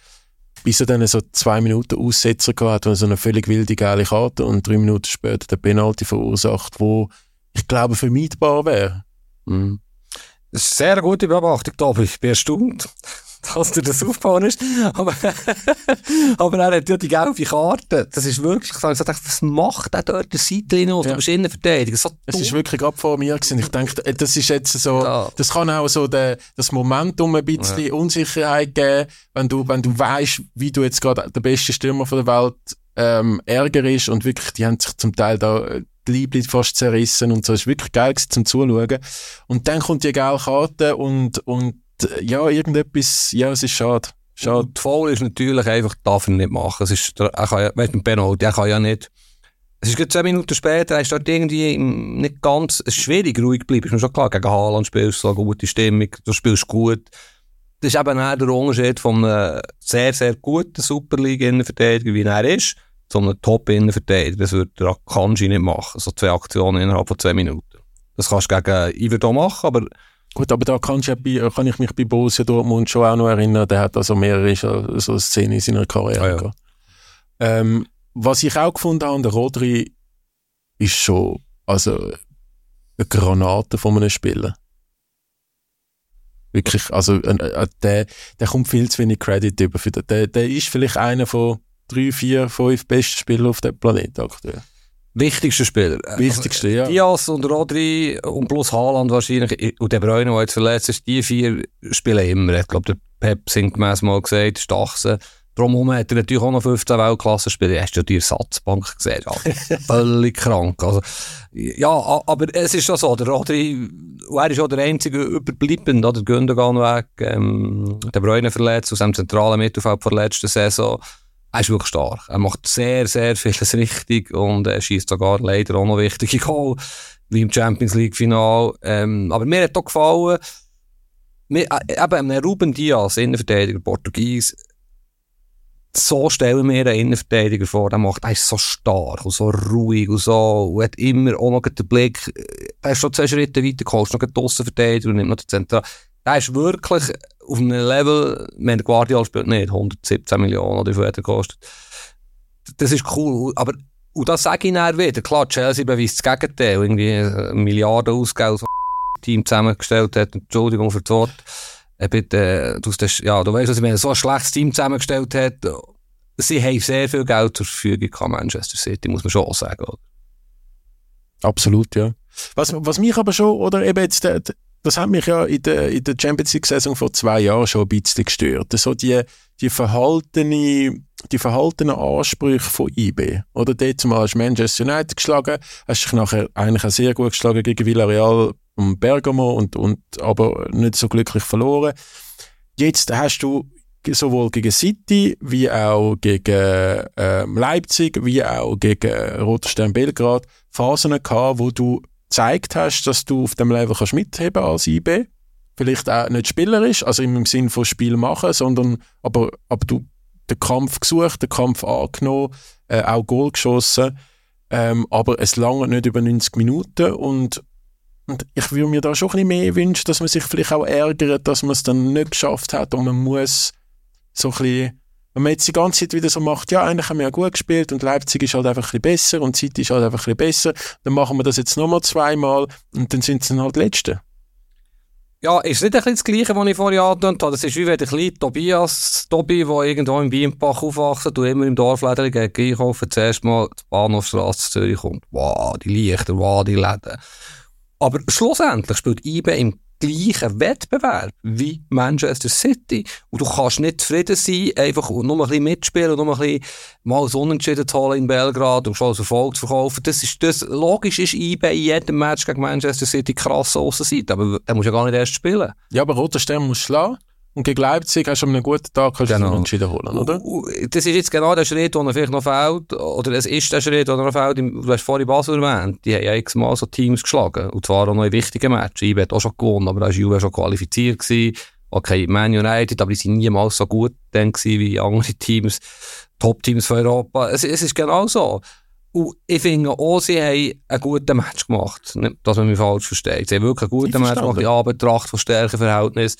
bis er dann so zwei Minuten Aussetzer gehabt hat, so eine völlig wilde, geile Karte und drei Minuten später der Penalty verursacht, wo ich glaube vermeidbar wäre. Mhm. Sehr gute Beobachtung, Tobi. Ich bin erstaunt dass dir das aufgefallen ist. Aber, *laughs* aber er hat ja die gelbe Karte. Das ist wirklich, ich dachte, was macht er dort der Seitlinie auf ja. der Innenverteidigung? So es ist wirklich gerade vor mir gewesen. Ich denke, das ist jetzt so, ja. das kann auch so de, das Momentum ein bisschen ja. Unsicherheit geben, wenn du, wenn du weißt, wie du jetzt gerade der beste Stürmer von der Welt ähm, Ärger ist und wirklich, die haben sich zum Teil da äh, die Liebli fast zerrissen und so. Es ist wirklich geil gewesen, zum Zuschauen. Und dann kommt die gelbe Karte und, und ja, irgendetwas, ja, es ist schade. Schade. Und Foul ist natürlich einfach, darf er nicht machen. Es ist, er kann ja, weißt er kann ja nicht. Es ist gerade zehn Minuten später, er ist dort irgendwie nicht ganz, es ist schwierig ruhig geblieben, ist mir schon klar, gegen Haaland spielst du so gute Stimmung, du spielst gut. Das ist eben auch der Unterschied von einem sehr, sehr guten Superliga-Innenverteidiger, wie er ist, zu einem Top-Innenverteidiger. Das würde der Akanji nicht machen, so zwei Aktionen innerhalb von zwei Minuten. Das kannst du gegen Iverdo machen, aber Gut, aber da kann ich, bei, kann ich mich bei Borussia Dortmund schon auch noch erinnern, der hat also mehrere so, so Szenen in seiner Karriere ah, ja. ähm, was ich auch gefunden habe, der Rodri ist schon also eine Granate von einem Spieler. Wirklich, also äh, äh, der, der kommt viel zu wenig Credit über. Für den. Der, der ist vielleicht einer von drei, vier, fünf besten Spielern auf dem Planeten aktuell. Wichtigster Spieler. Wichtigste, ja. Diaz und Rodri und plus Haaland wahrscheinlich und De Bruyne, der jetzt verletzt ist, die vier spielen immer. Ich glaube, der Pep sinngemäß mal gesagt, ist Achse. Drumherum hat er natürlich auch noch 15 Weltklasse-Spieler. Hast du die Ersatzbank gesehen? Also, *laughs* völlig krank. Also, ja, aber es ist schon so, der Rodri, er ist auch der einzige überbleibende, der Gündogan weg, ähm, der Bruyne verletzt, aus dem zentralen Mittelfeld vor der letzten Saison er ist wirklich stark. Er macht sehr, sehr vieles richtig und er schießt sogar leider auch noch wichtige *laughs* Goal, wie im Champions League Final. Ähm, aber mir hat auch gefallen, mir, äh, eben Ruben Diaz, Innenverteidiger, Portugies, so stellen wir einen Innenverteidiger vor, der macht, er ist so stark und so ruhig und so, und hat immer auch noch den Blick, er ist schon zwei Schritte weiter gekommen, noch den Außenverteidiger und nimmt noch den Zentral. Ist wirklich auf einem Level, wenn der Guardiola spielt nicht, 117 Millionen oder wie viel hat gekostet. Das ist cool, aber und das sage ich dann wieder. Klar, Chelsea beweist das Gegenteil. Irgendwie eine Milliarde Ausgaben, das Team zusammengestellt hat. Entschuldigung für das Wort. Äh, bitte, du, das, ja, du weißt, was ich meine. So ein schlechtes Team zusammengestellt hat. Sie haben sehr viel Geld zur Verfügung gehabt, Manchester City, muss man schon sagen. Absolut, ja. Was, was mich aber schon, oder eben jetzt, das hat mich ja in der, in der Champions League-Saison vor zwei Jahren schon ein bisschen gestört. So die, die verhaltene, die verhaltenen Ansprüche von IB. Oder dort zumal hast du Manchester United geschlagen, hast dich nachher eigentlich auch sehr gut geschlagen gegen Villarreal und Bergamo und, und aber nicht so glücklich verloren. Jetzt hast du sowohl gegen City, wie auch gegen ähm, Leipzig, wie auch gegen Roter Belgrad Phasen gehabt, wo du gezeigt hast, dass du auf dem Level kannst mitheben als IB. Vielleicht auch nicht spielerisch, also im Sinn von Spiel machen, sondern aber, aber du den Kampf gesucht, den Kampf angenommen, äh, auch Goal geschossen, ähm, aber es lange nicht über 90 Minuten und, und ich würde mir da schon ein bisschen mehr wünschen, dass man sich vielleicht auch ärgert, dass man es dann nicht geschafft hat und man muss so ein bisschen wenn man jetzt die ganze Zeit wieder so macht, ja, eigentlich haben wir ja gut gespielt und Leipzig ist halt einfach ein bisschen besser und City ist halt einfach ein bisschen besser, dann machen wir das jetzt nochmal zweimal und dann sind sie dann halt Letzte. Ja, ist nicht ein bisschen das Gleiche, was ich vorhin angetönt habe. Das ist wie wenn ein kleiner Tobias, Tobi, der irgendwo im Bienenbach aufwachsen und immer im Dorfläden geht einkaufen, zuerst mal die Bahnhofstrasse Zürich kommt. Wow, die Lichter, wow, die Läden. Aber schlussendlich spielt IBE im gleichen Wettbewerb wie Manchester City. Und du kannst nicht zufrieden sein, einfach nur ein bisschen mitspielen und nur ein bisschen mal so Unentschieden zu holen in Belgrad und schon als Erfolg zu verkaufen. Das ist, das, logisch ist IB in jedem Match gegen Manchester City krass Aussenseite, aber er muss ja gar nicht erst spielen. Ja, aber Stern muss schlagen. Und gegen Leipzig hast du an einem guten Tag kannst Genau. du entschieden holen, oder? Das ist jetzt genau der Schritt, der vielleicht noch fehlt, oder es ist der Schritt, der noch fehlt. Du hast vorhin Basel erwähnt, die haben ja x-mal so Teams geschlagen, und zwar auch noch in wichtigen Matches. Hat auch schon gewonnen, aber da war Juve schon qualifiziert gewesen. Okay, Man United, aber die sind niemals so gut dann gewesen wie andere Teams, Top-Teams von Europa. Es, es ist genau so. Und ich finde auch, sie haben einen guten Match gemacht. Nicht, dass man mich falsch versteht. Sie haben wirklich einen guten Match gemacht, in Anbetracht von Stärkenverhältnis.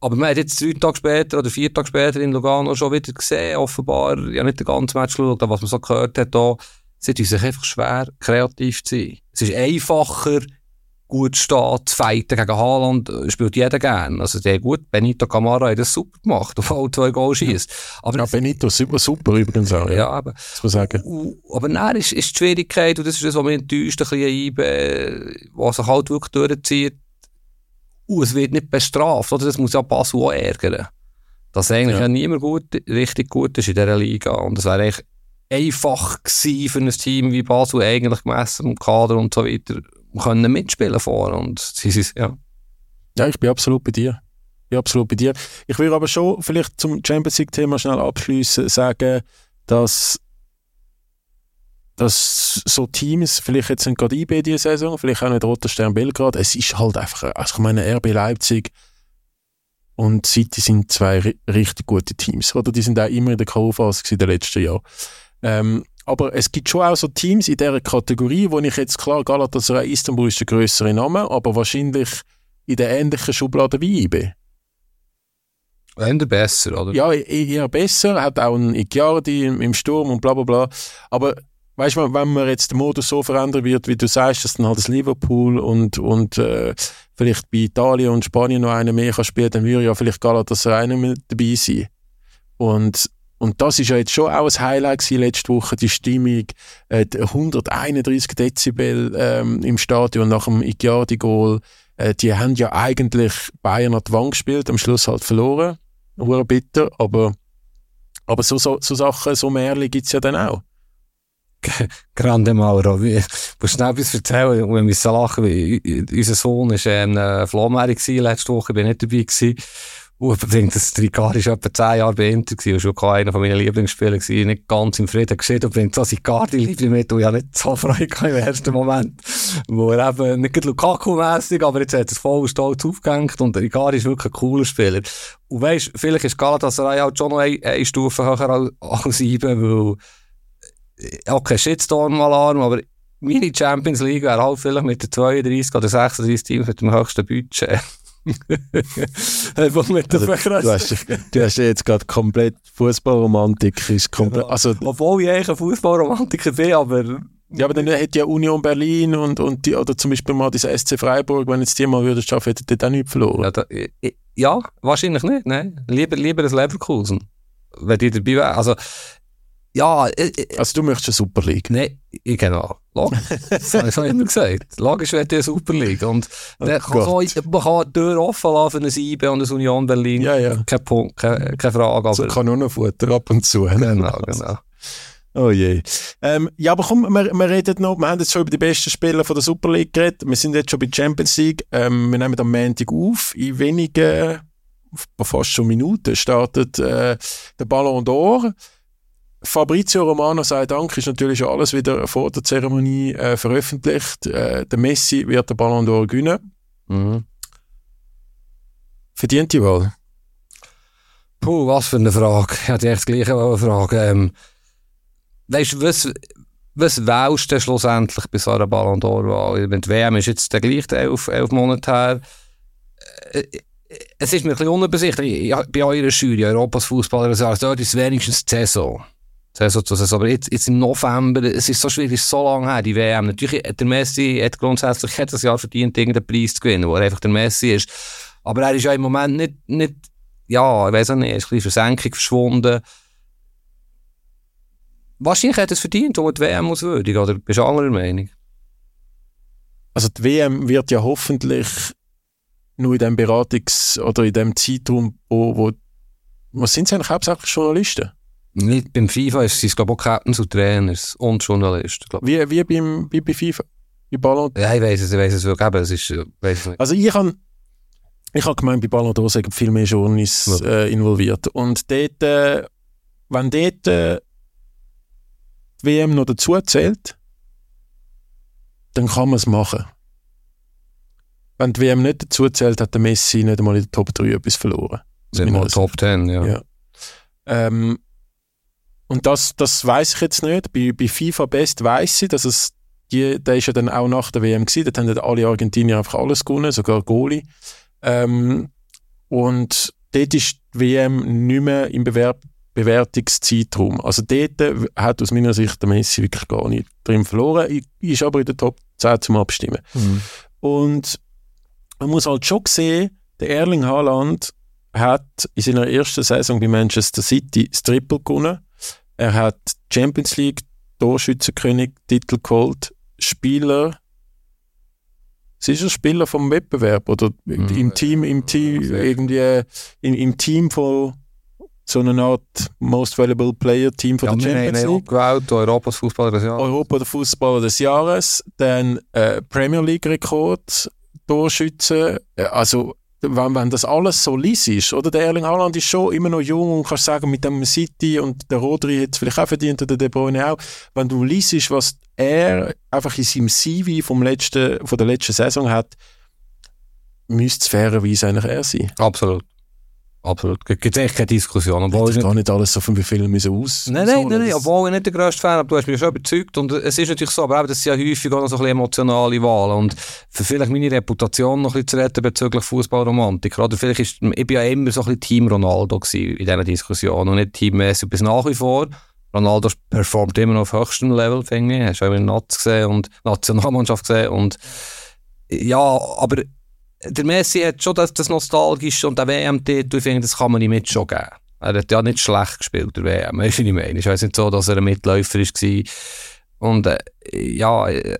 Aber man hat jetzt drei Tage später oder vier Tage später in Lugano schon wieder gesehen, offenbar, ja nicht den ganzen Match geschaut, aber was man so gehört hat, da, sie tun sich einfach schwer, kreativ zu sein. Es ist einfacher, gut zu stehen, zu fighten gegen Haaland, äh, spielt jeder gern. Also der gut, Benito Camara hat das super gemacht, auf alle zwei Goal schießt. Aber Ja, Benito, super, super übrigens auch, ja. ja, aber muss man sagen. Aber dann ist, ist die Schwierigkeit, und das ist das, was mich enttäuscht, ein bisschen IBE, was sich halt wirklich durchzieht, und es wird nicht bestraft, oder? Das muss ja Basel auch ärgern. Dass eigentlich Ja. ja. niemand gut, richtig gut ist in dieser Liga. Und es wäre eigentlich einfach gewesen für ein Team wie Basel, eigentlich gemessen am Kader und so weiter, können mitspielen vor. Und sie sind, ja. Ja, ich bin absolut bei dir. Ich bin absolut bei dir. Ich will aber schon vielleicht zum Champions League-Thema schnell abschließen sagen, dass, dass so Teams, vielleicht jetzt sind gerade IB diese Saison, vielleicht auch nicht Roter Stern Belgrad, es ist halt einfach, also ich meine, RB Leipzig und City sind zwei ri richtig gute Teams, oder? Die sind auch immer in der K.O.-Phase in den letzten Jahren. Ähm, aber es gibt schon auch so Teams in dieser Kategorie, wo ich jetzt klar, Galatasaray Istanbul ist der größere Name, aber wahrscheinlich in der ähnlichen Schublade wie IB. Wenn besser, oder? Ja, e- eher besser, hat auch einen Icardi im, im Sturm und bla bla bla. Aber weißt du, wenn man jetzt den Modus so verändern wird, wie du sagst, dass dann halt das Liverpool und, und äh, vielleicht bei Italien und Spanien noch einer mehr kann spielen, dann würde ja vielleicht Galatasaray nicht mehr dabei sein. Und, und das ist ja jetzt schon auch ein Highlight gewesen, letzte Woche, die Stimmung, äh, die 131 Dezibel ähm, im Stadion nach dem Icardi-Goal. Äh, die haben ja eigentlich Bayern an die Wand gespielt, am Schluss halt verloren. Hure bitter, aber, aber so, so, so Sachen, so Märchen gibt's ja dann auch. Grande Mauro, wie, musst schnell etwas erzählen, und wir müssen lachen, weil unser Sohn war in äh, Flohmeere gewesen, letzte Woche, ich bin nicht dabei gewesen. Und bringt das Trikot, ist etwa 10 Jahre bei Inter gewesen, und schon einer von meinen Lieblingsspieler gewesen, nicht ganz im Frieden gesehen, und bringt so sein Cardi-Liebling mit, und ich habe nicht so Freude im ersten Moment. Wo er eben, nicht Lukaku-mässig, aber jetzt hat er es voll stolz aufgehängt, und Icardi ist wirklich ein cooler Spieler. Und weisst, vielleicht ist Galatasaray halt schon noch eine, eine Stufe höher als, als IBE, weil, okay, Shitstorm-Alarm, aber meine Champions League wäre halt vielleicht mit den 32 oder 36 Teams mit dem höchsten Budget. *laughs* Also, Du hast, du hast jetzt gerade komplett Fußballromantik ist komplett, Genau. also, Obwohl ich eigentlich ein Fußballromantiker bin, aber ja, aber dann hätte ja Union Berlin und, und die, oder zum Beispiel mal dieser SC Freiburg, wenn jetzt die mal würden schaffen, hätten die auch nicht verloren. ja, da, ja, wahrscheinlich nicht. Nein. Lieber, lieber ein Leverkusen. Wenn die dabei wären. Also, ja, ich, ich, Also du möchtest eine Super League. Nein, ich genau. Logisch. *laughs* Das habe ich immer gesagt. Logisch wird die Super League. Und dann kann Gott. so, man kann die Tür offen lassen für ein IB und ein Union Berlin. Ja, ja. Kein Punkt, keine, keine Frage. Aber So Kanonenfutter ab und zu. genau, genau. Oh je. Ähm, ja, aber komm, wir, wir reden noch, wir haben jetzt schon über die besten Spieler von der Super League geredet. Wir sind jetzt schon bei Champions League. Ähm, wir nehmen am Montag auf. In wenigen, fast schon Minuten, startet äh, der Ballon d'Or. Fabrizio Romano sei Dank ist natürlich alles wieder vor der Zeremonie äh, veröffentlicht. Äh, der Messi wird den Ballon d'Or gewinnen. Mhm. Verdient die Wahl? Puh, was für eine Frage. Ich hätte echt das Gleiche wollen fragen. Ähm, weißt du, was, was wählst du denn schlussendlich bei so einer Ballon d'Or-Wahl? Mit WM ist jetzt der gleiche elf, elf Monate her. Äh, es ist mir ein bisschen unübersichtlich. Bei eurer Jury, Europas Fußballer, also dort ist wenigstens die Saison. Saison. Aber jetzt, jetzt im November, es ist so schwierig, es ist so lange her, die WM. Natürlich, der Messi hat grundsätzlich das Jahr verdient, irgendeinen Preis zu gewinnen, wo er einfach der Messi ist. Aber er ist ja im Moment nicht, nicht ja, ich weiß auch nicht, ist ein bisschen Versenkung verschwunden. Wahrscheinlich hat er es verdient, um die WM muss würdigen, oder bist du anderer Meinung? Also die WM wird ja hoffentlich nur in dem Beratungs- oder in dem Zeitraum, wo, wo was sind sie eigentlich hauptsächlich Journalisten? Nicht beim FIFA ist es glaube ich auch Captains und Trainers und Journalisten. Glaub. Wie, wie beim, wie bei FIFA? Bei Ballon Ja, ich weiß es, ich weiß es wirklich, es ist, äh, weiss nicht. Also ich habe ich hab gemeint, bei Ballon d'Or sind viel mehr Journalisten äh, involviert. Und dort, äh, wenn dort äh, die WM noch dazu zählt, dann kann man es machen. Wenn die WM nicht dazu zählt, hat der Messi nicht einmal in der Top 3 etwas verloren. Sind mal Top 10, ja. Ja. Ähm, und das, das weiß ich jetzt nicht. Bei, bei FIFA Best weiß ich, dass es die, der ist ja dann auch nach der WM gewesen. Dort haben dann alle Argentinier einfach alles gewonnen, sogar Goalie. Ähm, und dort ist die WM nicht mehr im Bewerb Bewertungszeitraum. Also dort äh, hat aus meiner Sicht der Messi wirklich gar nicht drin verloren. Ich, ist aber in der Top 10 zum Abstimmen. Mhm. Und man muss halt schon sehen, der Erling Haaland hat in seiner ersten Saison bei Manchester City das Triple gewonnen. Er hat Champions League Torschützenkönig Titel geholt. Spieler es ist ein Spieler vom Wettbewerb oder Mhm. im Team, im Team, irgendwie im, im Team von so einer Art Most Valuable Player Team von Ja, der Champions League. gewählt, Europas Fußballer des Jahres. Europa der Fußballer des Jahres, dann äh, Premier League Rekord, Torschützen, äh, also wenn, wenn das alles so lies ist, oder der Erling Haaland ist schon immer noch jung und kannst sagen, mit dem City und der Rodri hat es vielleicht auch verdient oder der De Bruyne auch, wenn du liest, was er einfach in seinem CV vom letzten, von der letzten Saison hat, müsste es fairerweise eigentlich er sein. Absolut. Absolut. Gibt es echt keine Diskussion. Obwohl Ich gar nicht alles so von wie viel müssen aus. Nein, nein, nein, nein, Das- obwohl ich nicht der grösste Fan bin, du hast mich schon überzeugt und es ist natürlich so, aber eben, das sind ja häufig auch noch so ein bisschen emotionale Wahlen und für vielleicht meine Reputation noch ein bisschen zu retten bezüglich Fußballromantik, oder vielleicht ist, ich bin ja immer so ein bisschen Team Ronaldo in diesen Diskussionen und nicht Team Messi bis nach wie vor. Ronaldo performt immer noch auf höchstem Level, finde ich. Hast du auch in der Nats gesehen und Nationalmannschaft gesehen und ja, aber der Messi hat schon das, das Nostalgische und der WM-Titel, ich finde, das kann man ihm jetzt schon geben. Er hat ja nicht schlecht gespielt, der WM, weißt du, was ich meine? Ist jetzt nicht so, dass er ein Mitläufer war. Und äh, ja, äh,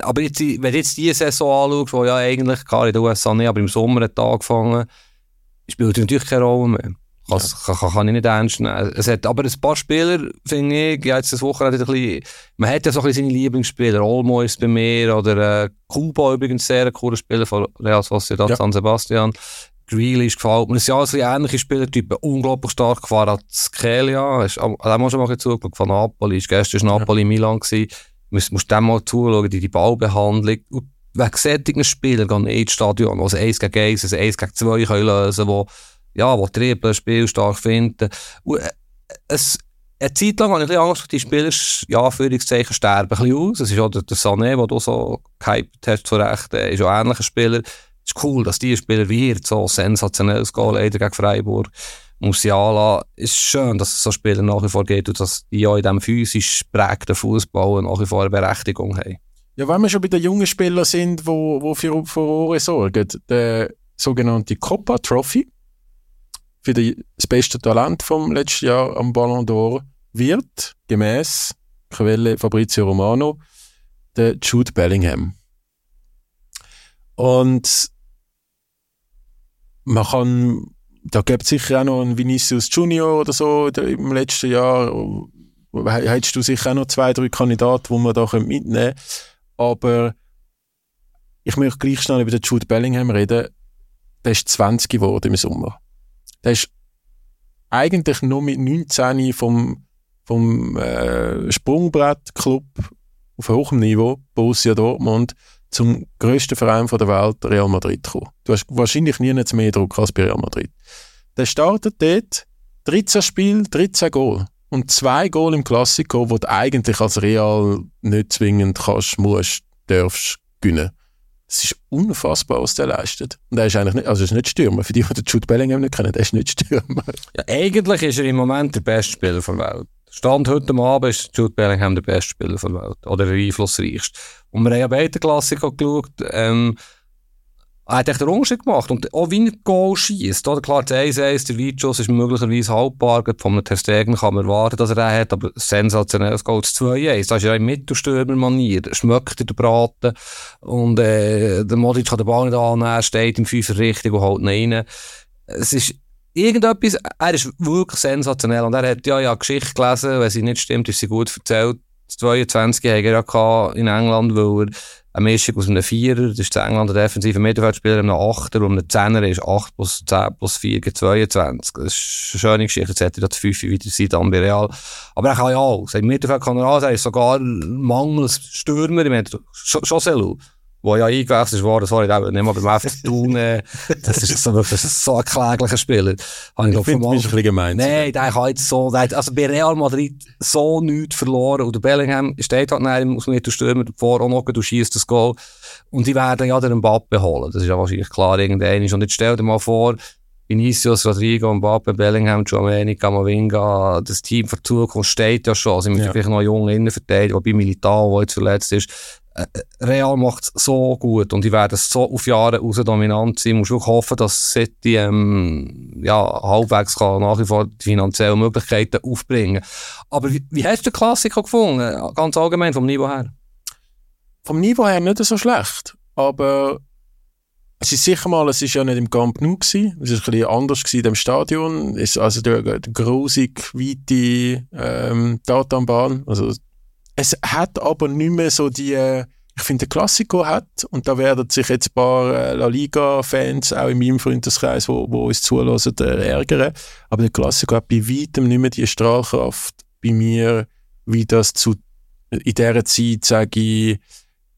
aber jetzt, wenn du jetzt diese Saison anschaust, wo ja eigentlich, klar in den USA nicht, aber im Sommer hat angefangen, spielt natürlich keine Rolle mehr. Kann, kann, kann, kann ich nicht ernst nehmen. Es hat aber ein paar Spieler, finde ich, ja, jetzt das Wochenende ein bisschen, man hat ja so ein bisschen seine Lieblingsspieler. Olmo ist bei mir, oder äh, Kuba übrigens sehr ein cooler Spieler von Real Sociedad Ja. San Sebastian. Grealish gefällt mir. Es sind ja also ähnliche Spielertypen, unglaublich stark auch- hat auch schon mal zugeschaut von Napoli. Ist gestern war Napoli Milan gewesen. Musst, musst dem mal zuschauen, die, die Ballbehandlung. Und wegen solchen Spielern gehen ins Stadion, die also 1 gegen 1, also 1 gegen 2 können lösen, wo, ja, wo Triple Spiel stark finden. Und, äh, es, eine Zeit lang habe ich ein Angst, die Spieler, ja, Führungszeichen, sterben ein bisschen aus. Es ist auch der, der Sané, den du so gehypt hast, zu Recht, äh, ist auch ein ähnlicher Spieler. Es ist cool, dass die Spieler Hirt so sensationelles Goal leider gegen Freiburg, Musiala, ist schön, dass es so Spieler nach wie vor geht und dass die ja in diesem physisch prägten Fußball nach wie vor eine Berechtigung haben. Ja, wenn wir schon bei den jungen Spielern sind, wo für Furore sorgen, der sogenannte Copa Trophy für das beste Talent vom letzten Jahr am Ballon d'Or wird gemäß Quelle Fabrizio Romano der Jude Bellingham. Und man kann, da gibt es sicher auch noch einen Vinicius Junior oder so im letzten Jahr. Hättest du sicher auch noch zwei, drei Kandidaten, die man da mitnehmen können. Aber ich möchte gleich schnell über den Jude Bellingham reden. Der ist 20 geworden im Sommer. Der ist eigentlich nur mit 19 vom, vom äh, Sprungbrettclub auf hohem Niveau, Borussia Dortmund, zum grössten Verein der Welt, Real Madrid, gekommen. Du hast wahrscheinlich nie mehr Druck als bei Real Madrid. Der startet dort 13 Spiele, 13 Goal. Und zwei Goal im Klassiker, wo du eigentlich als Real nicht zwingend kannst, musst, darfst gewinnen. Das ist unfassbar, was der leistet. Und er ist eigentlich nicht, also ist nicht Stürmer. Für die, die den Jude Bellingham nicht kennen, der ist nicht Stürmer. Ja, eigentlich ist er im Moment der beste Spieler der Welt. Stand heute Abend ist Jude Bellingham der beste Spieler der Welt. Oder der einflussreichste. Und wir haben ja beide Klassiker geschaut. Ähm, er hat echt den Unterschied gemacht. Und auch wie ein Goal schießt. Klar, der 1-1, der Weitschuss ist möglicherweise haltbar. Von einem Testegen kann man erwarten, dass er den hat. Aber sensationelles Goal. Das 2-1, das ist ja in Mittelstürmer-Manier. Schmeckt der Braten. Und, äh, der Modic kann den Ball nicht annehmen. Er steht im Fünfer Richtung und haut ihn rein. Es ist, irgendetwas, er ist wirklich sensationell. Und er hat ja, ja Geschichte gelesen, wenn sie nicht stimmt, ist sie gut erzählt. 22 hat er ja in England, weil er eine Mischung aus einem Vierer, das ist in England ein Mittelfeldspieler, einem Achter und einem Zehner ist 8 plus 10 plus 4 gibt 22. Das ist eine schöne Geschichte. Jetzt hätte er das 5 wieder sein, dann bei Real. Aber er kann ja auch. Im Mittelfeld kann er auch sein, ist sogar mangels Stürmer. Ich meine, José Lu wo ja eingewechselt wurde, sorry, nicht mal beim FC Thun, äh, das ist so, das ist so ein kläglicher Spieler. Habe ich, ich finde, du bist ein bisschen gemein. Nein, der hat jetzt so, der hat, also bei Real Madrid so nichts verloren und der Bellingham steht halt neben aus dem Stürmer davor, auch noch, du schießt das Goal und die werden ja den Mbappe holen, das ist ja wahrscheinlich klar irgendein und jetzt stell dir mal vor, Vinicius, Rodrigo, Mbappe, Bellingham, Giovanni, Camavinga, das Team für die Zukunft steht ja schon. Sie müssen ja. vielleicht noch junge Innenverteidiger, wobei Militao, der jetzt verletzt ist, Real macht es so gut und die werden so auf Jahre raus dominant sein. Du musst wirklich hoffen, dass City ähm, ja, halbwegs kann nach wie vor die finanziellen Möglichkeiten aufbringen Aber wie, wie hast du den Klassiker gefunden? Ganz allgemein, vom Niveau her? Vom Niveau her nicht so schlecht. Aber es ist sicher mal, es ist ja nicht im Camp Nou gewesen. Es ist ein bisschen anders gewesen im Stadion. Es ist also der, der grusig, weite ähm, Tatanbahn. Also es hat aber nicht mehr so die, äh, ich finde, Klassiko hat, und da werden sich jetzt ein paar äh, La Liga-Fans, auch in meinem Freundeskreis, wo, wo uns zulassen, äh, ärgern. Aber der Klassiko hat bei weitem nicht mehr die Strahlkraft bei mir, wie das zu, in dieser Zeit, sage ich,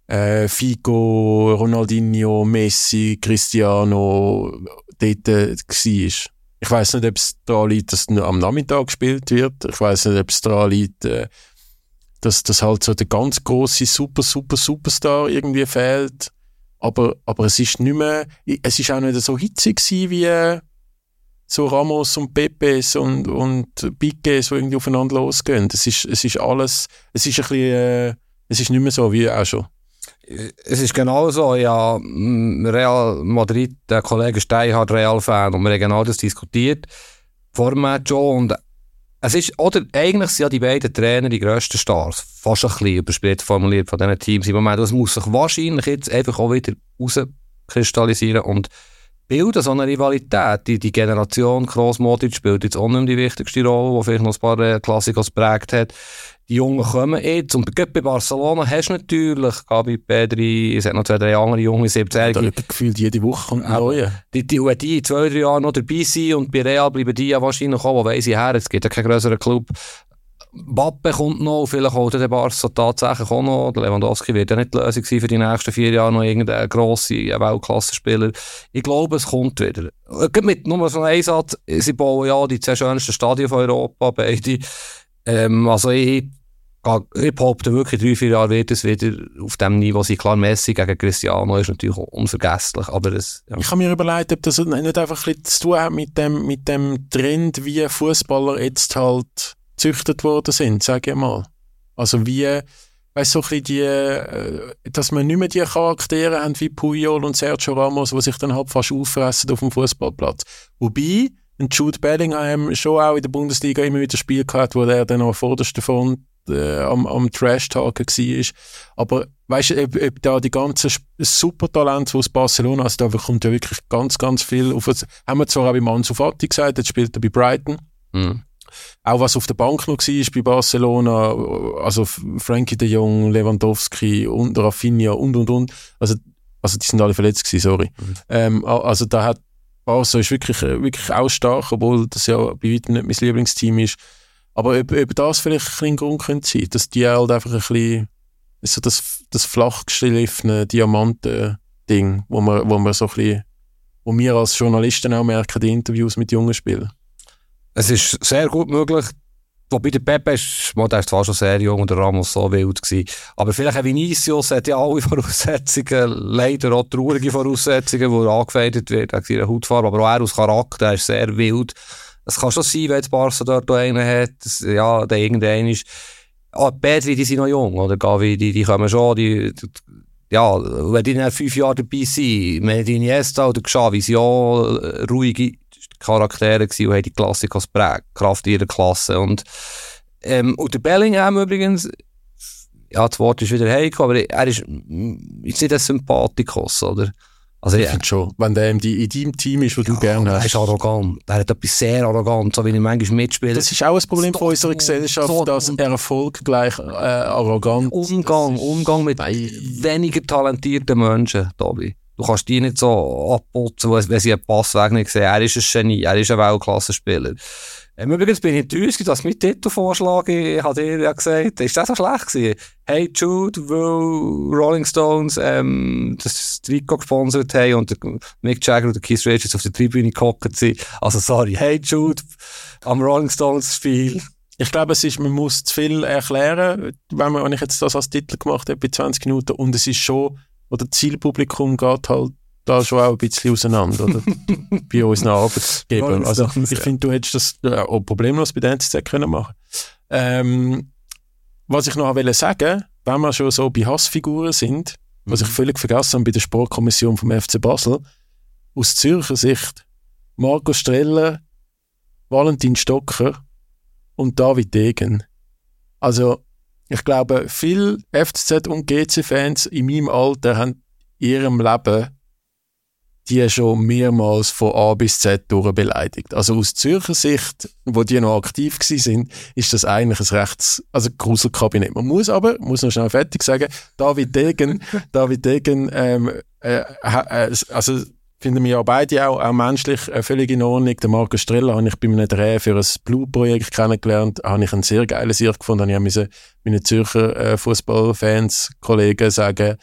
äh, Figo, Ronaldinho, Messi, Cristiano dort äh, war. Ich weiß nicht, ob es daran liegt, dass nur am Nachmittag gespielt wird. Ich weiß nicht, ob es daran liegt, äh, dass, dass halt so der ganz große super, super, Superstar irgendwie fehlt. Aber, aber es ist nicht mehr, es ist auch nicht so hitzig wie äh, so Ramos und Pepes und, und Piquet so irgendwie aufeinander losgehen. Es ist, es ist alles, es ist ein bisschen, äh, es ist nicht mehr so wie auch schon. Es ist genau so, ja, Real Madrid, der Kollege Stein hat Real-Fan und wir haben genau das diskutiert vor dem Match schon und es ist, oder eigentlich sind ja die beiden Trainer die grössten Stars. Fast ein bisschen überspielt formuliert von diesen Teams im Moment. Das muss sich wahrscheinlich jetzt einfach auch wieder rauskristallisieren und bilden so eine Rivalität. Die, die Generation Kroos Modric spielt jetzt auch nicht mehr die wichtigste Rolle, die vielleicht noch ein paar äh, Klassiker geprägt hat die Jungen kommen jetzt. Und bei Barcelona hast du natürlich, Gabi, Pedri, es hat noch zwei, drei andere junge 17-Jährige. Da gefühlt jede Woche kommt ein neuer. Die, die, die, die zwei, drei Jahre noch dabei sind und bei Real bleiben die ja wahrscheinlich auch, wo weiss ich her, es gibt ja keinen größeren Club. Bappe kommt noch, vielleicht auch der Barca tatsächlich auch noch. Lewandowski wird ja nicht die Lösung sein für die nächsten vier Jahre noch irgendein grosser Weltklassenspieler. Ich glaube, es kommt wieder. Mit nur so einem Einsatz, sie bauen ja die zwei schönsten Stadien von Europa, beide. Ähm, also ich ich behaupte wirklich, drei, vier Jahre wird es wieder auf dem Niveau sein. Klar, Messi gegen Cristiano ist natürlich unvergesslich, aber es, ja. Ich habe mir überlegt, ob das nicht einfach ein zu tun hat mit dem, mit dem Trend, wie Fußballer jetzt halt züchtet worden sind, sage ich mal. Also wie, weißt so ein bisschen die, äh, dass man nicht mehr die Charaktere haben wie Puyol und Sergio Ramos, die sich dann halt fast auffressen auf dem Fußballplatz. Wobei, Jude Bellingham schon auch in der Bundesliga immer wieder Spiel gehabt, wo er dann am vordersten Front äh, am, am Trash-Talken war. Aber weißt du, ob, ob da die ganzen Supertalente aus Barcelona, also da kommt ja wirklich ganz, ganz viel auf. Haben wir zwar auch bei Mansu Fati gesagt, jetzt spielt er bei Brighton. Mhm. Auch was auf der Bank noch war bei Barcelona, also Frankie de Jong, Lewandowski und Rafinha und und und. Also, also die sind alle verletzt gewesen, sorry. Mhm. Ähm, also da hat Barca ist wirklich, wirklich auch stark, obwohl das ja bei weitem nicht mein Lieblingsteam ist. Aber ob, ob das vielleicht ein Grund könnte sein, dass die halt einfach ein bisschen so das, das flach geschliffene Diamanten-Ding, wo man, wo man so ein bisschen, wo wir als Journalisten auch merken, die Interviews mit jungen Spielern. Es ist sehr gut möglich, Wobei der Pepe ist, ist zwar schon sehr jung und der Ramos so wild gewesen. Aber vielleicht ein Vinicius hat ja alle *laughs* Voraussetzungen, leider auch traurige Voraussetzungen, wo er angefeindet wird wegen seiner Hautfarbe, aber auch er aus Charakter, er ist sehr wild. Es kann schon sein, wenn jetzt Barca dort einen hat, dass, ja, der irgendein ist. Ah, die Pedri, die sind noch jung, oder Gavi, die, die kommen schon, die, die ja, wenn die nach fünf Jahren dabei sind, mit Iniesta oder Xavi, sind auch ruhige Charaktere gewesen und haben die Klassikos prägt, Kraft ihrer Klasse. Und, ähm, und der Bellingham übrigens, ja, das Wort ist wieder heikel, aber er ist, ist nicht ein Sympathikus, oder? Also, ich ja. finde schon, wenn der in deinem Team ist, wo ja, du gerne hast. Er ist arrogant. Er hat etwas sehr arrogant, so wie ich manchmal mitspiele. Das ist auch ein Problem von unserer Gesellschaft, so dass Erfolg gleich äh, arrogant Umgang, Umgang mit Nein. weniger talentierten Menschen, Tobi. Du kannst die nicht so abputzen, wenn sie einen Pass weg nicht sehen. Er ist ein Genie, er ist ein Weltklassenspieler. Ähm, übrigens bin ich enttäuscht, dass mein Titelvorschlag, ich hatte dir ja gesagt, ist das so schlecht gewesen? Hey Jude, weil Rolling Stones ähm, das Trikot gesponsert haben und Mick Jagger und Keith Richards auf der Tribüne gehockt sind. Also sorry, Hey Jude am Rolling Stones Spiel. Ich glaube, es ist, man muss zu viel erklären, wenn, man, wenn ich jetzt das als Titel gemacht habe, bei 20 Minuten, und es ist schon oder Zielpublikum geht halt da schon auch ein bisschen auseinander, oder? *laughs* bei unseren Arbeitgebern. Also, ich finde, du hättest das äh, auch problemlos bei der NZZ können machen ähm, Was ich noch wollte sagen, wenn wir schon so bei Hassfiguren sind, was ich mhm. völlig vergessen habe bei der Sportkommission vom FC Basel, aus Zürcher Sicht, Marco Streller, Valentin Stocker und David Degen. Also, ich glaube, viele FCZ- und GC-Fans in meinem Alter haben in ihrem Leben die schon mehrmals von A bis Z durch beleidigt. Also aus Zürcher Sicht, wo die noch aktiv sind, ist das eigentlich ein rechts, also Gruselkabinett. Man muss aber, muss noch schnell fertig sagen, David Degen, *laughs* David Degen, ähm, äh, äh, also finden wir ja beide auch, auch menschlich äh, völlig in Ordnung. Der Markus Streller habe ich bei einem Dreh für ein Blue-Projekt kennengelernt, habe ich ein sehr geiles Jahr gefunden. Ich habe meine Zürcher äh, Fußballfans, Kollegen sagen,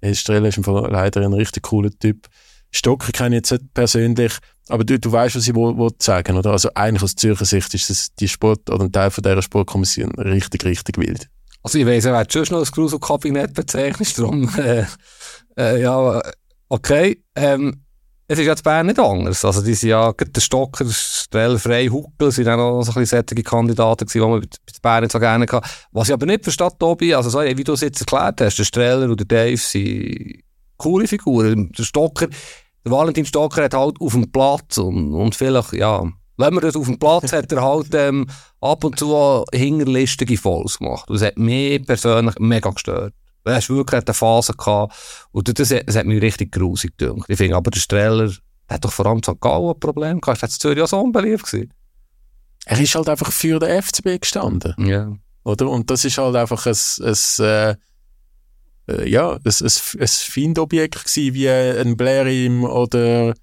hey, Streller ist leider ein richtig cooler Typ. Stocker kenne ich jetzt nicht persönlich, aber du, du weißt, was ich will, will sagen, oder? Also eigentlich aus Zürcher Sicht ist das die Sport oder ein Teil von dieser Sportkommission richtig, richtig wild. Also ich weiss, er wird schon noch das Grusel-Kabinett bezeichnet, darum, äh, äh, ja, okay. Ähm, es ist jetzt Bern nicht anders. Also, die sind ja, der Stocker, Strell, Frey, Huckel sind auch noch so ein bisschen sättige Kandidaten gewesen, die man bei Bern nicht so gerne hatte. Was ich aber nicht verstehe, Tobi, also so, wie du es jetzt erklärt hast, der Streller und der Dave sind coole Figuren. Der Stocker, der Valentin Stocker hat halt auf dem Platz und, und vielleicht, ja, wenn man das auf dem Platz hat er halt ähm, ab und zu hinterlistige Falls gemacht. Das hat mich persönlich mega gestört. Er hast wirklich eine Phase gehabt und das, das hat mich richtig grusig gedacht. Ich finde aber, der Streller der hat doch vor allem St. Gallen ein Problem gehabt. Ist Zürich auch so unbeliebt gewesen? Er ist halt einfach für den FCB gestanden. Ja. Oder? Und das ist halt einfach ein, ein äh, äh, ja, ein, ein, ein Findobjekt gewesen, wie ein Blairim oder,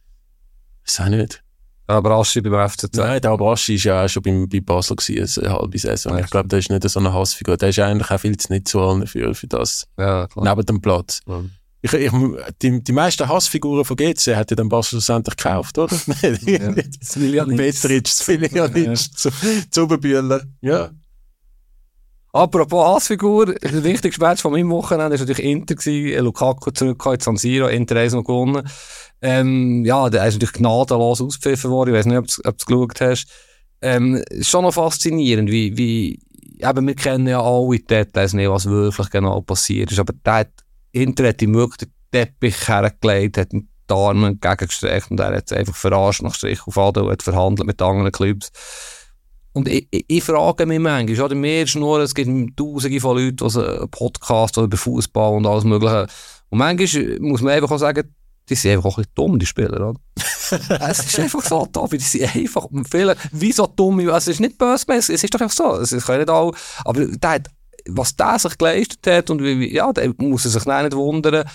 ich weiß nicht. Der Abraschi beim FCZ? Nein, der Abraschi war ja auch schon beim, bei Basel gewesen, eine halbe Saison. Ja, ich glaube, der ist nicht so eine Hassfigur. Der ist eigentlich auch viel zu nicht zu allen für, für das. Ja. Neben dem Platz. Ja. Ich, ich, die, die meisten Hassfiguren von GC hat ja dann Basel schlussendlich gekauft, oder? ja. Petric, *laughs* das will ja nicht. Zuberbühler. Ja. Apropos Hassfigur, der wichtigste Match von meinem Wochenende war natürlich Inter gewesen. Lukaku zurückgekommen in San Siro, Inter 1 noch gewonnen. Ähm, ja, der ist natürlich gnadenlos ausgepfiffen worden. Ich weiß nicht, ob du es geschaut hast. Ähm, ist schon noch faszinierend, wie, wie, eben, wir kennen ja alle Details nicht, was wirklich genau passiert ist. Aber der Inter hat ihm wirklich den Teppich hergelegt, hat die Arme entgegengestreckt und er hat einfach verarscht nach Strich auf hat verhandelt mit anderen Clubs. Und ich, ich, ich frage mich manchmal, oder? Mir ist nur, es gibt tausende von Leuten, die einen Podcast oder über Fußball und alles mögliche. Und manchmal muss man einfach auch sagen, die sind einfach auch ein bisschen dumm, die Spieler, oder? *laughs* es ist einfach so, David, die sind einfach, viele, wie so dumm, es ist nicht böse, es ist doch einfach so, es können nicht alle, aber der hat, was der sich geleistet hat und wie, ja, der muss sich nicht wundern,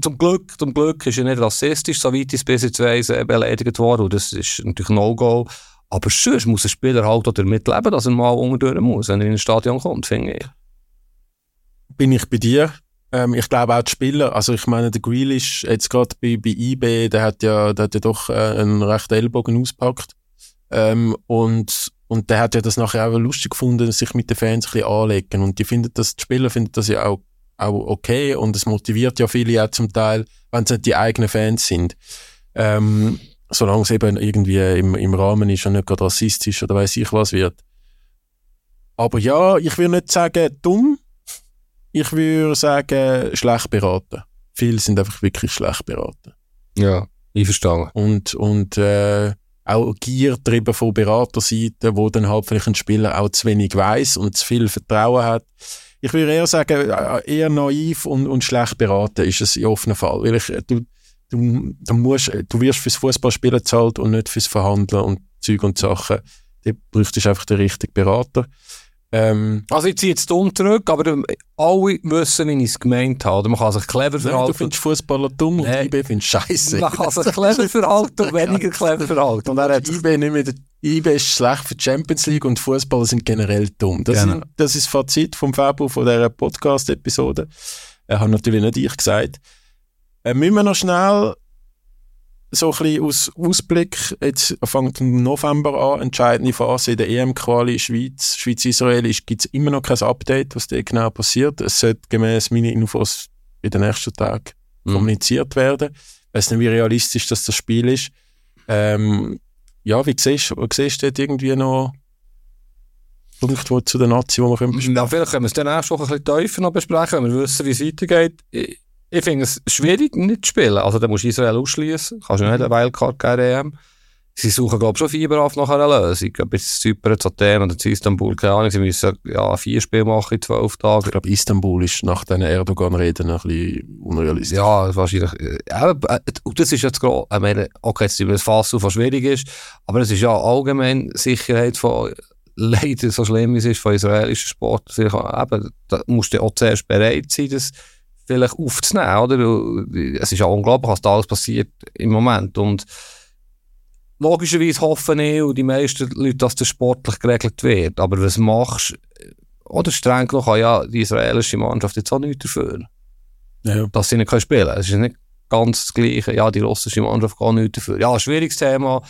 zum Glück, zum Glück ist er nicht rassistisch, soweit ich es bis jetzt weiss, beleidigt worden, und das ist natürlich No-Go, aber sonst muss ein Spieler halt auch damit leben, dass er mal unterdurch muss, wenn er in ein Stadion kommt, finde ich. Bin ich bei dir? Ähm, ich glaube auch die Spieler, also ich meine, der Grealish, jetzt gerade bei, bei IB, der hat ja, der hat ja doch äh, einen rechten Ellbogen auspackt. Ähm, und Und der hat ja das nachher auch lustig gefunden, sich mit den Fans ein bisschen anlegen. Und die finden das, die Spieler finden das ja auch, auch okay und es motiviert ja viele auch zum Teil, wenn es nicht die eigenen Fans sind. Ähm, solange es eben irgendwie im, im Rahmen ist und nicht gerade rassistisch oder weiß ich was wird. Aber ja, ich würde nicht sagen dumm, ich würde sagen schlecht beraten. Viele sind einfach wirklich schlecht beraten. Ja, ich verstehe. Und, und äh, auch Gier getrieben von Beraterseite, wo dann halt vielleicht ein Spieler auch zu wenig weiß und zu viel Vertrauen hat. Ich würde eher sagen, äh, eher naiv und, und schlecht beraten ist es in offenen Fall. Weil ich, du, du, du, musst, du wirst fürs Fußballspielen zahlt und nicht fürs Verhandeln und Zeug und Sachen. Da bräuchtest du einfach den richtigen Berater. Ähm, Also ich ziehe jetzt dumm zurück, aber ähm, alle wissen, wie ich es gemeint habe. Man kann sich clever nein, du verhalten. findest Fußballer dumm und Nein. IB findest scheiße. Man kann sich clever verhalten und weniger clever verhalten. Und er hat IB nicht mehr, IB ist schlecht für die Champions League und Fußballer sind generell dumm. Das, Genau. sind, das ist das Fazit vom Fabio von dieser Podcast-Episode. Er hat natürlich nicht ich gesagt. Äh, müssen wir noch schnell so ein bisschen aus Ausblick, jetzt fängt im November an, entscheidende Phase in der EM-Quali Schweiz, Schweiz-Israel, gibt es immer noch kein Update, was da genau passiert. Es sollte gemäß meinen Infos in den nächsten Tagen Mhm. kommuniziert werden. Ich weiß nicht, wie realistisch das, das Spiel ist. Ähm, ja, wie siehst du, siehst du dort irgendwie noch Punkte zu der Nazi, die wir können besprechen? Ja, vielleicht können wir es dann nächste Woche ein bisschen tiefer noch besprechen, wenn wir wissen, wie es weitergeht. Ich, ich finde es schwierig, nicht zu spielen. Also, da musst du Israel ausschließen. Kannst du nicht eine Wildcard geben, EM. Sie suchen, glaube ich, schon fieberhaft nach einer Lösung. Jetzt Zypern, zu Athen oder zu Istanbul, keine Ahnung. Sie müssen ja vier Spiele machen in zwölf Ich Tagen. glaube, Istanbul ist nach diesen Erdogan-Reden ein bisschen unrealistisch. Ja, wahrscheinlich. äh, Aber, äh, und das ist jetzt gerade, ich meine, okay, jetzt wir das Fass auf, was schwierig ist, aber es ist ja allgemein Sicherheit von, leider so schlimm wie es ist, von israelischen Sport. Eben, da musst du auch zuerst bereit sein, das vielleicht aufzunehmen, oder? Weil Es ist ja unglaublich, was da alles passiert im Moment. Und logischerweise hoffen ich und die meisten Leute, dass das sportlich geregelt wird. Aber was machst oder streng kann ja die israelische Mannschaft jetzt auch nichts dafür Ja. dass sie nicht können spielen können. Es ist nicht ganz das Gleiche. Ja, die russische Mannschaft kann nichts dafür. Ja, schwieriges Thema.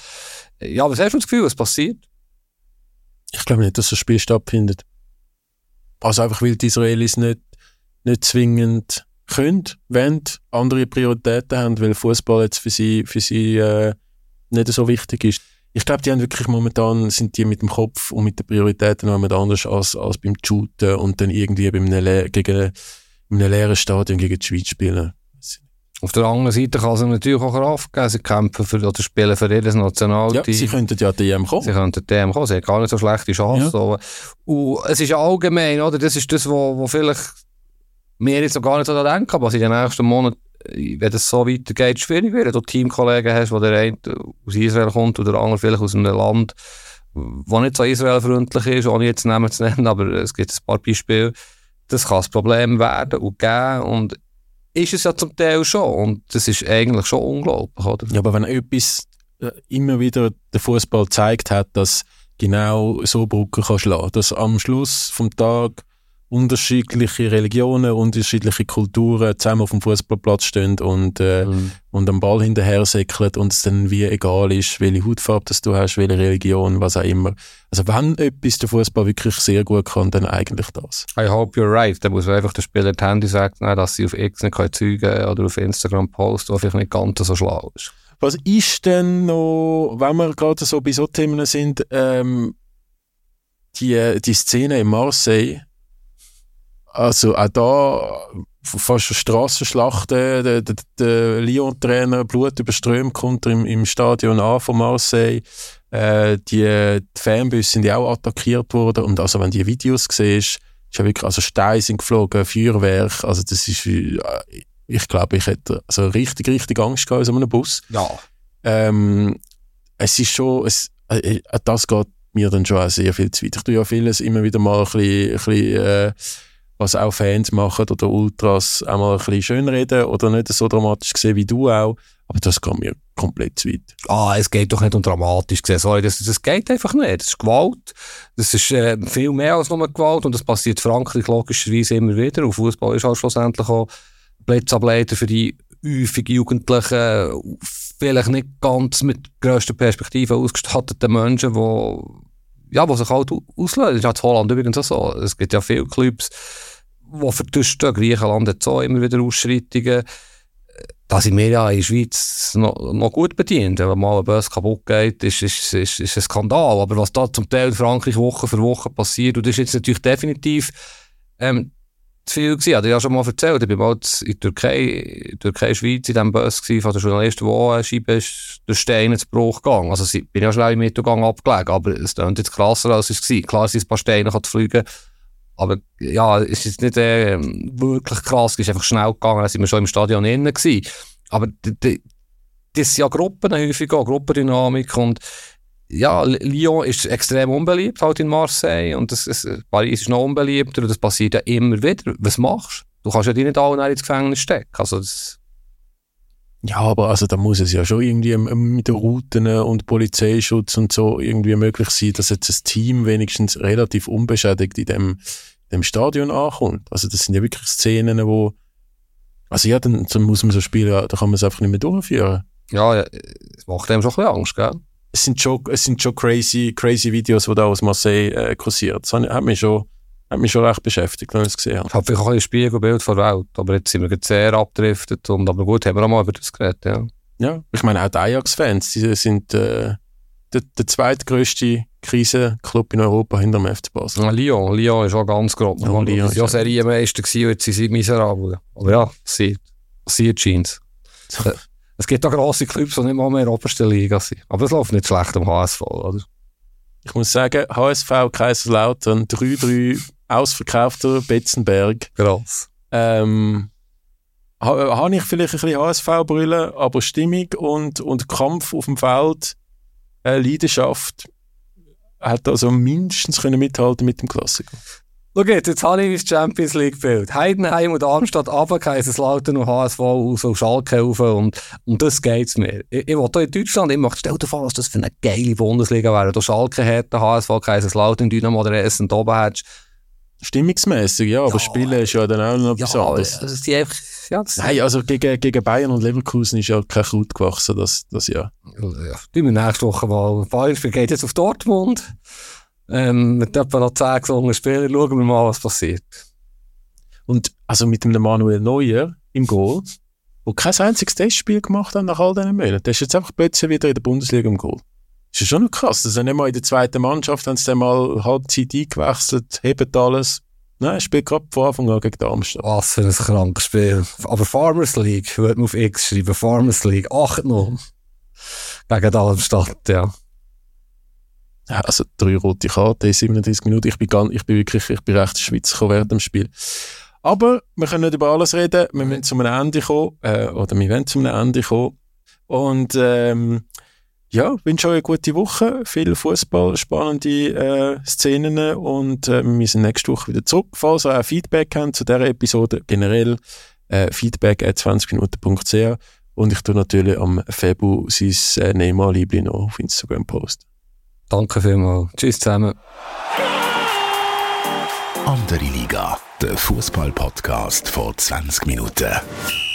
Ja, was hast du das Gefühl, was passiert? Ich glaube nicht, dass das Spiel stattfindet. Also einfach, weil die Israelis nicht, nicht zwingend können, wenn andere Prioritäten haben, weil Fußball jetzt für sie, für sie äh, nicht so wichtig ist. Ich glaube, die haben wirklich momentan, sind die mit dem Kopf und mit den Prioritäten noch anders als, als beim Shooten und dann irgendwie beim Le gegen in einem leeren Stadion gegen die Schweiz spielen. Auf der anderen Seite kann es natürlich auch Kraft geben. Sie kämpfen für, oder spielen für jedes Ja, Nationalteam. sie könnten ja die EM kommen. Sie könnten die EM kommen, sie haben gar nicht so schlechte Chancen. aber- Und es ist ja allgemein, oder? Das ist das, wo vielleicht wir jetzt noch gar nicht so daran denken, was in den nächsten Monaten, wenn es so weitergeht, schwierig wird. Du Teamkollegen hast, wo der eine aus Israel kommt oder der andere vielleicht aus einem Land, wo nicht so israelfreundlich ist, ohne jetzt Namen zu nennen, aber es gibt ein paar Beispiele. Das kann ein Problem werden und geben und ist es ja zum Teil schon und das ist eigentlich schon unglaublich, oder? Ja, aber wenn etwas äh, immer wieder der Fußball gezeigt hat, dass genau so Brücken kann schlagen, dass am Schluss vom Tag unterschiedliche Religionen, unterschiedliche Kulturen zusammen auf dem Fußballplatz stehen und, äh, Mhm. und am Ball hinterher säckeln und es dann wie egal ist, welche Hautfarbe das du hast, welche Religion, was auch immer. Also wenn etwas der Fußball wirklich sehr gut kann, dann eigentlich das. I hope you're right. Dann muss man einfach der Spieler die Handy sagen, dass sie auf X nicht können zeugen oder auf Instagram posten, was vielleicht nicht ganz so schlau ist. Was ist denn noch, wenn wir gerade so bei so Themen sind, ähm, die, die Szene in Marseille, also auch da fast eine Strassenschlacht, der, der, der Lyon-Trainer Blut überströmt, kommt er im, im Stadion an von Marseille, äh, die, die Fanbusse sind ja auch attackiert worden und also wenn du die Videos siehst, ist ja wirklich, also Steine sind geflogen, Feuerwerk, also das ist, äh, ich glaube, ich hätte also richtig, richtig Angst gehabt in so einem Bus. Ja. Ähm, es ist schon, es, äh, äh, das geht mir dann schon auch sehr viel zu weit. Ich tue ja vieles immer wieder mal ein bisschen, ein bisschen äh, was auch Fans machen oder Ultras auch mal ein bisschen schönreden oder nicht so dramatisch sehen wie du auch. Aber das geht mir komplett zu weit. Ah, es geht doch nicht um dramatisch gesehen. Sorry, das, das geht einfach nicht. Das ist Gewalt. Das ist äh, viel mehr als nur Gewalt und das passiert in Frankreich logischerweise immer wieder. Und Fußball ist halt schlussendlich auch Blitzableiter für die häufig Jugendlichen, vielleicht nicht ganz mit grösster Perspektive ausgestatteten Menschen, die ja, was sich halt auslöst. Das ist halt Holland übrigens auch so. Es gibt ja viele Clubs, die vertuscht Griechenland hat so immer wieder Ausschreitungen. Da sind wir ja in der Schweiz noch, noch gut bedient. Wenn mal ein Bus kaputt geht, ist, ist, ist, ist ein Skandal. Aber was da zum Teil in Frankreich Woche für Woche passiert, und das ist jetzt natürlich definitiv ähm, zu viel gewesen. Ich habe ja schon mal erzählt, ich bin mal in der Türkei, in Türkei, Schweiz, in diesem Bus von der Journalisten, wo eine Scheibe ist, durch Steine zu Bruch gegangen. Also, ich bin ja schnell im Mittelgang abgelegen, aber es klingt jetzt krasser, als es war. Klar, es sind ein paar Steine zu fliegen, aber ja, es ist nicht äh, wirklich krass, es ist einfach schnell gegangen, da sind wir schon im Stadion innen gewesen. Aber das sind ja Gruppen häufig auch, Gruppendynamik und ja, Lyon ist extrem unbeliebt halt in Marseille und das, das, Paris ist noch unbeliebter und das passiert ja immer wieder. Was machst du? Du kannst ja die nicht alle ins Gefängnis stecken. Also das ja, aber also da muss es ja schon irgendwie mit den Routen und Polizeischutz und so irgendwie möglich sein, dass jetzt das Team wenigstens relativ unbeschädigt in dem, dem Stadion ankommt. Also das sind ja wirklich Szenen, wo also ja, dann, dann muss man so spielen, da kann man es einfach nicht mehr durchführen. Ja, es macht einem schon ein bisschen Angst, gell? Es sind schon, es sind schon crazy, crazy Videos, die da aus Marseille äh, kursiert. Das hat mich schon hat mich schon recht beschäftigt, wenn ich es gesehen habe. Ich habe vielleicht auch ein Spiegelbild von der Welt, aber jetzt sind wir sehr abgedriftet und aber gut, haben wir auch mal über das geredet, ja. Ja, ich meine auch die Ajax-Fans, die sind äh, der, der zweitgrößte Krisenclub in Europa hinter dem FC Basel. Ja, Lyon, Lyon ist auch ganz grob. Ja, Lyon ist ja Serienmeister gewesen, jetzt sind sie miserabel. Aber ja, sie, sie scheint *laughs* Es gibt auch grosse Clubs, die nicht mal mehr in der obersten Liga sind. Aber es läuft nicht schlecht am HSV, oder? Ich muss sagen, HSV Kaiserslautern 3-3 ausverkaufter Betzenberg. Krass. Ähm, ha, habe ich vielleicht ein bisschen HSV-Brille, aber Stimmung und, und Kampf auf dem Feld, äh, Leidenschaft, hat also mindestens können mithalten mit dem Klassiker. Schau jetzt, jetzt habe ich das Champions League Bild. Heidenheim und Darmstadt runter, Kaiserslautern und HSV aus und Schalke rauf und um das geht's mir. Ich, ich will hier in Deutschland, ich möchte, stell dir vor, was das für eine geile Bundesliga wäre. Du Schalke hätte, HSV, Kaiserslautern, Dynamo Dresden, da oben hättest Stimmungsmäßig, ja, aber ja, Spielen ist ja dann auch noch etwas ja, anderes. Also die einfach, ja, Nein, also gegen, gegen Bayern und Leverkusen ist ja kein Kraut gewachsen, das, das ja. Ja, tun wir nächste Woche mal. Bayern geht jetzt auf Dortmund. Ähm, mit etwa noch 10 gesungenen Spielern schauen wir mal, was passiert. Und also mit dem Manuel Neuer im Goal, der kein einziges Testspiel gemacht hat nach all diesen Monaten, der ist jetzt einfach plötzlich wieder in der Bundesliga im Goal. Das ist schon noch krass. Also nicht mal in der zweiten Mannschaft haben sie dann mal Halbzeit eingewechselt, hebt alles. Nein, spielt gerade von Anfang an gegen Darmstadt. Was für ein krankes Spiel. Aber Farmers League, würde man auf X schreiben, Farmers League, 8-0. Gegen Darmstadt, ja. Ja, also drei rote Karten in 37 Minuten. Ich bin, ganz, ich bin wirklich, ich bin recht Schweiz gekommen während dem Spiel. Aber wir können nicht über alles reden. Wir müssen zu einem Ende kommen, äh, oder wir wollen zu einem Ende kommen. Und ähm, ja, wünsche euch eine gute Woche, viel Fußball, spannende äh, Szenen und äh, wir sind nächste Woche wieder zurück. Falls ihr auch Feedback habt zu dieser Episode, generell äh, feedback at 20minuten.ch und ich tue natürlich am Febu sein äh, Neymar-Liebling noch auf Instagram posten. Danke vielmals. Tschüss zusammen. Andere Liga, der Fußball-Podcast vor 20 Minuten.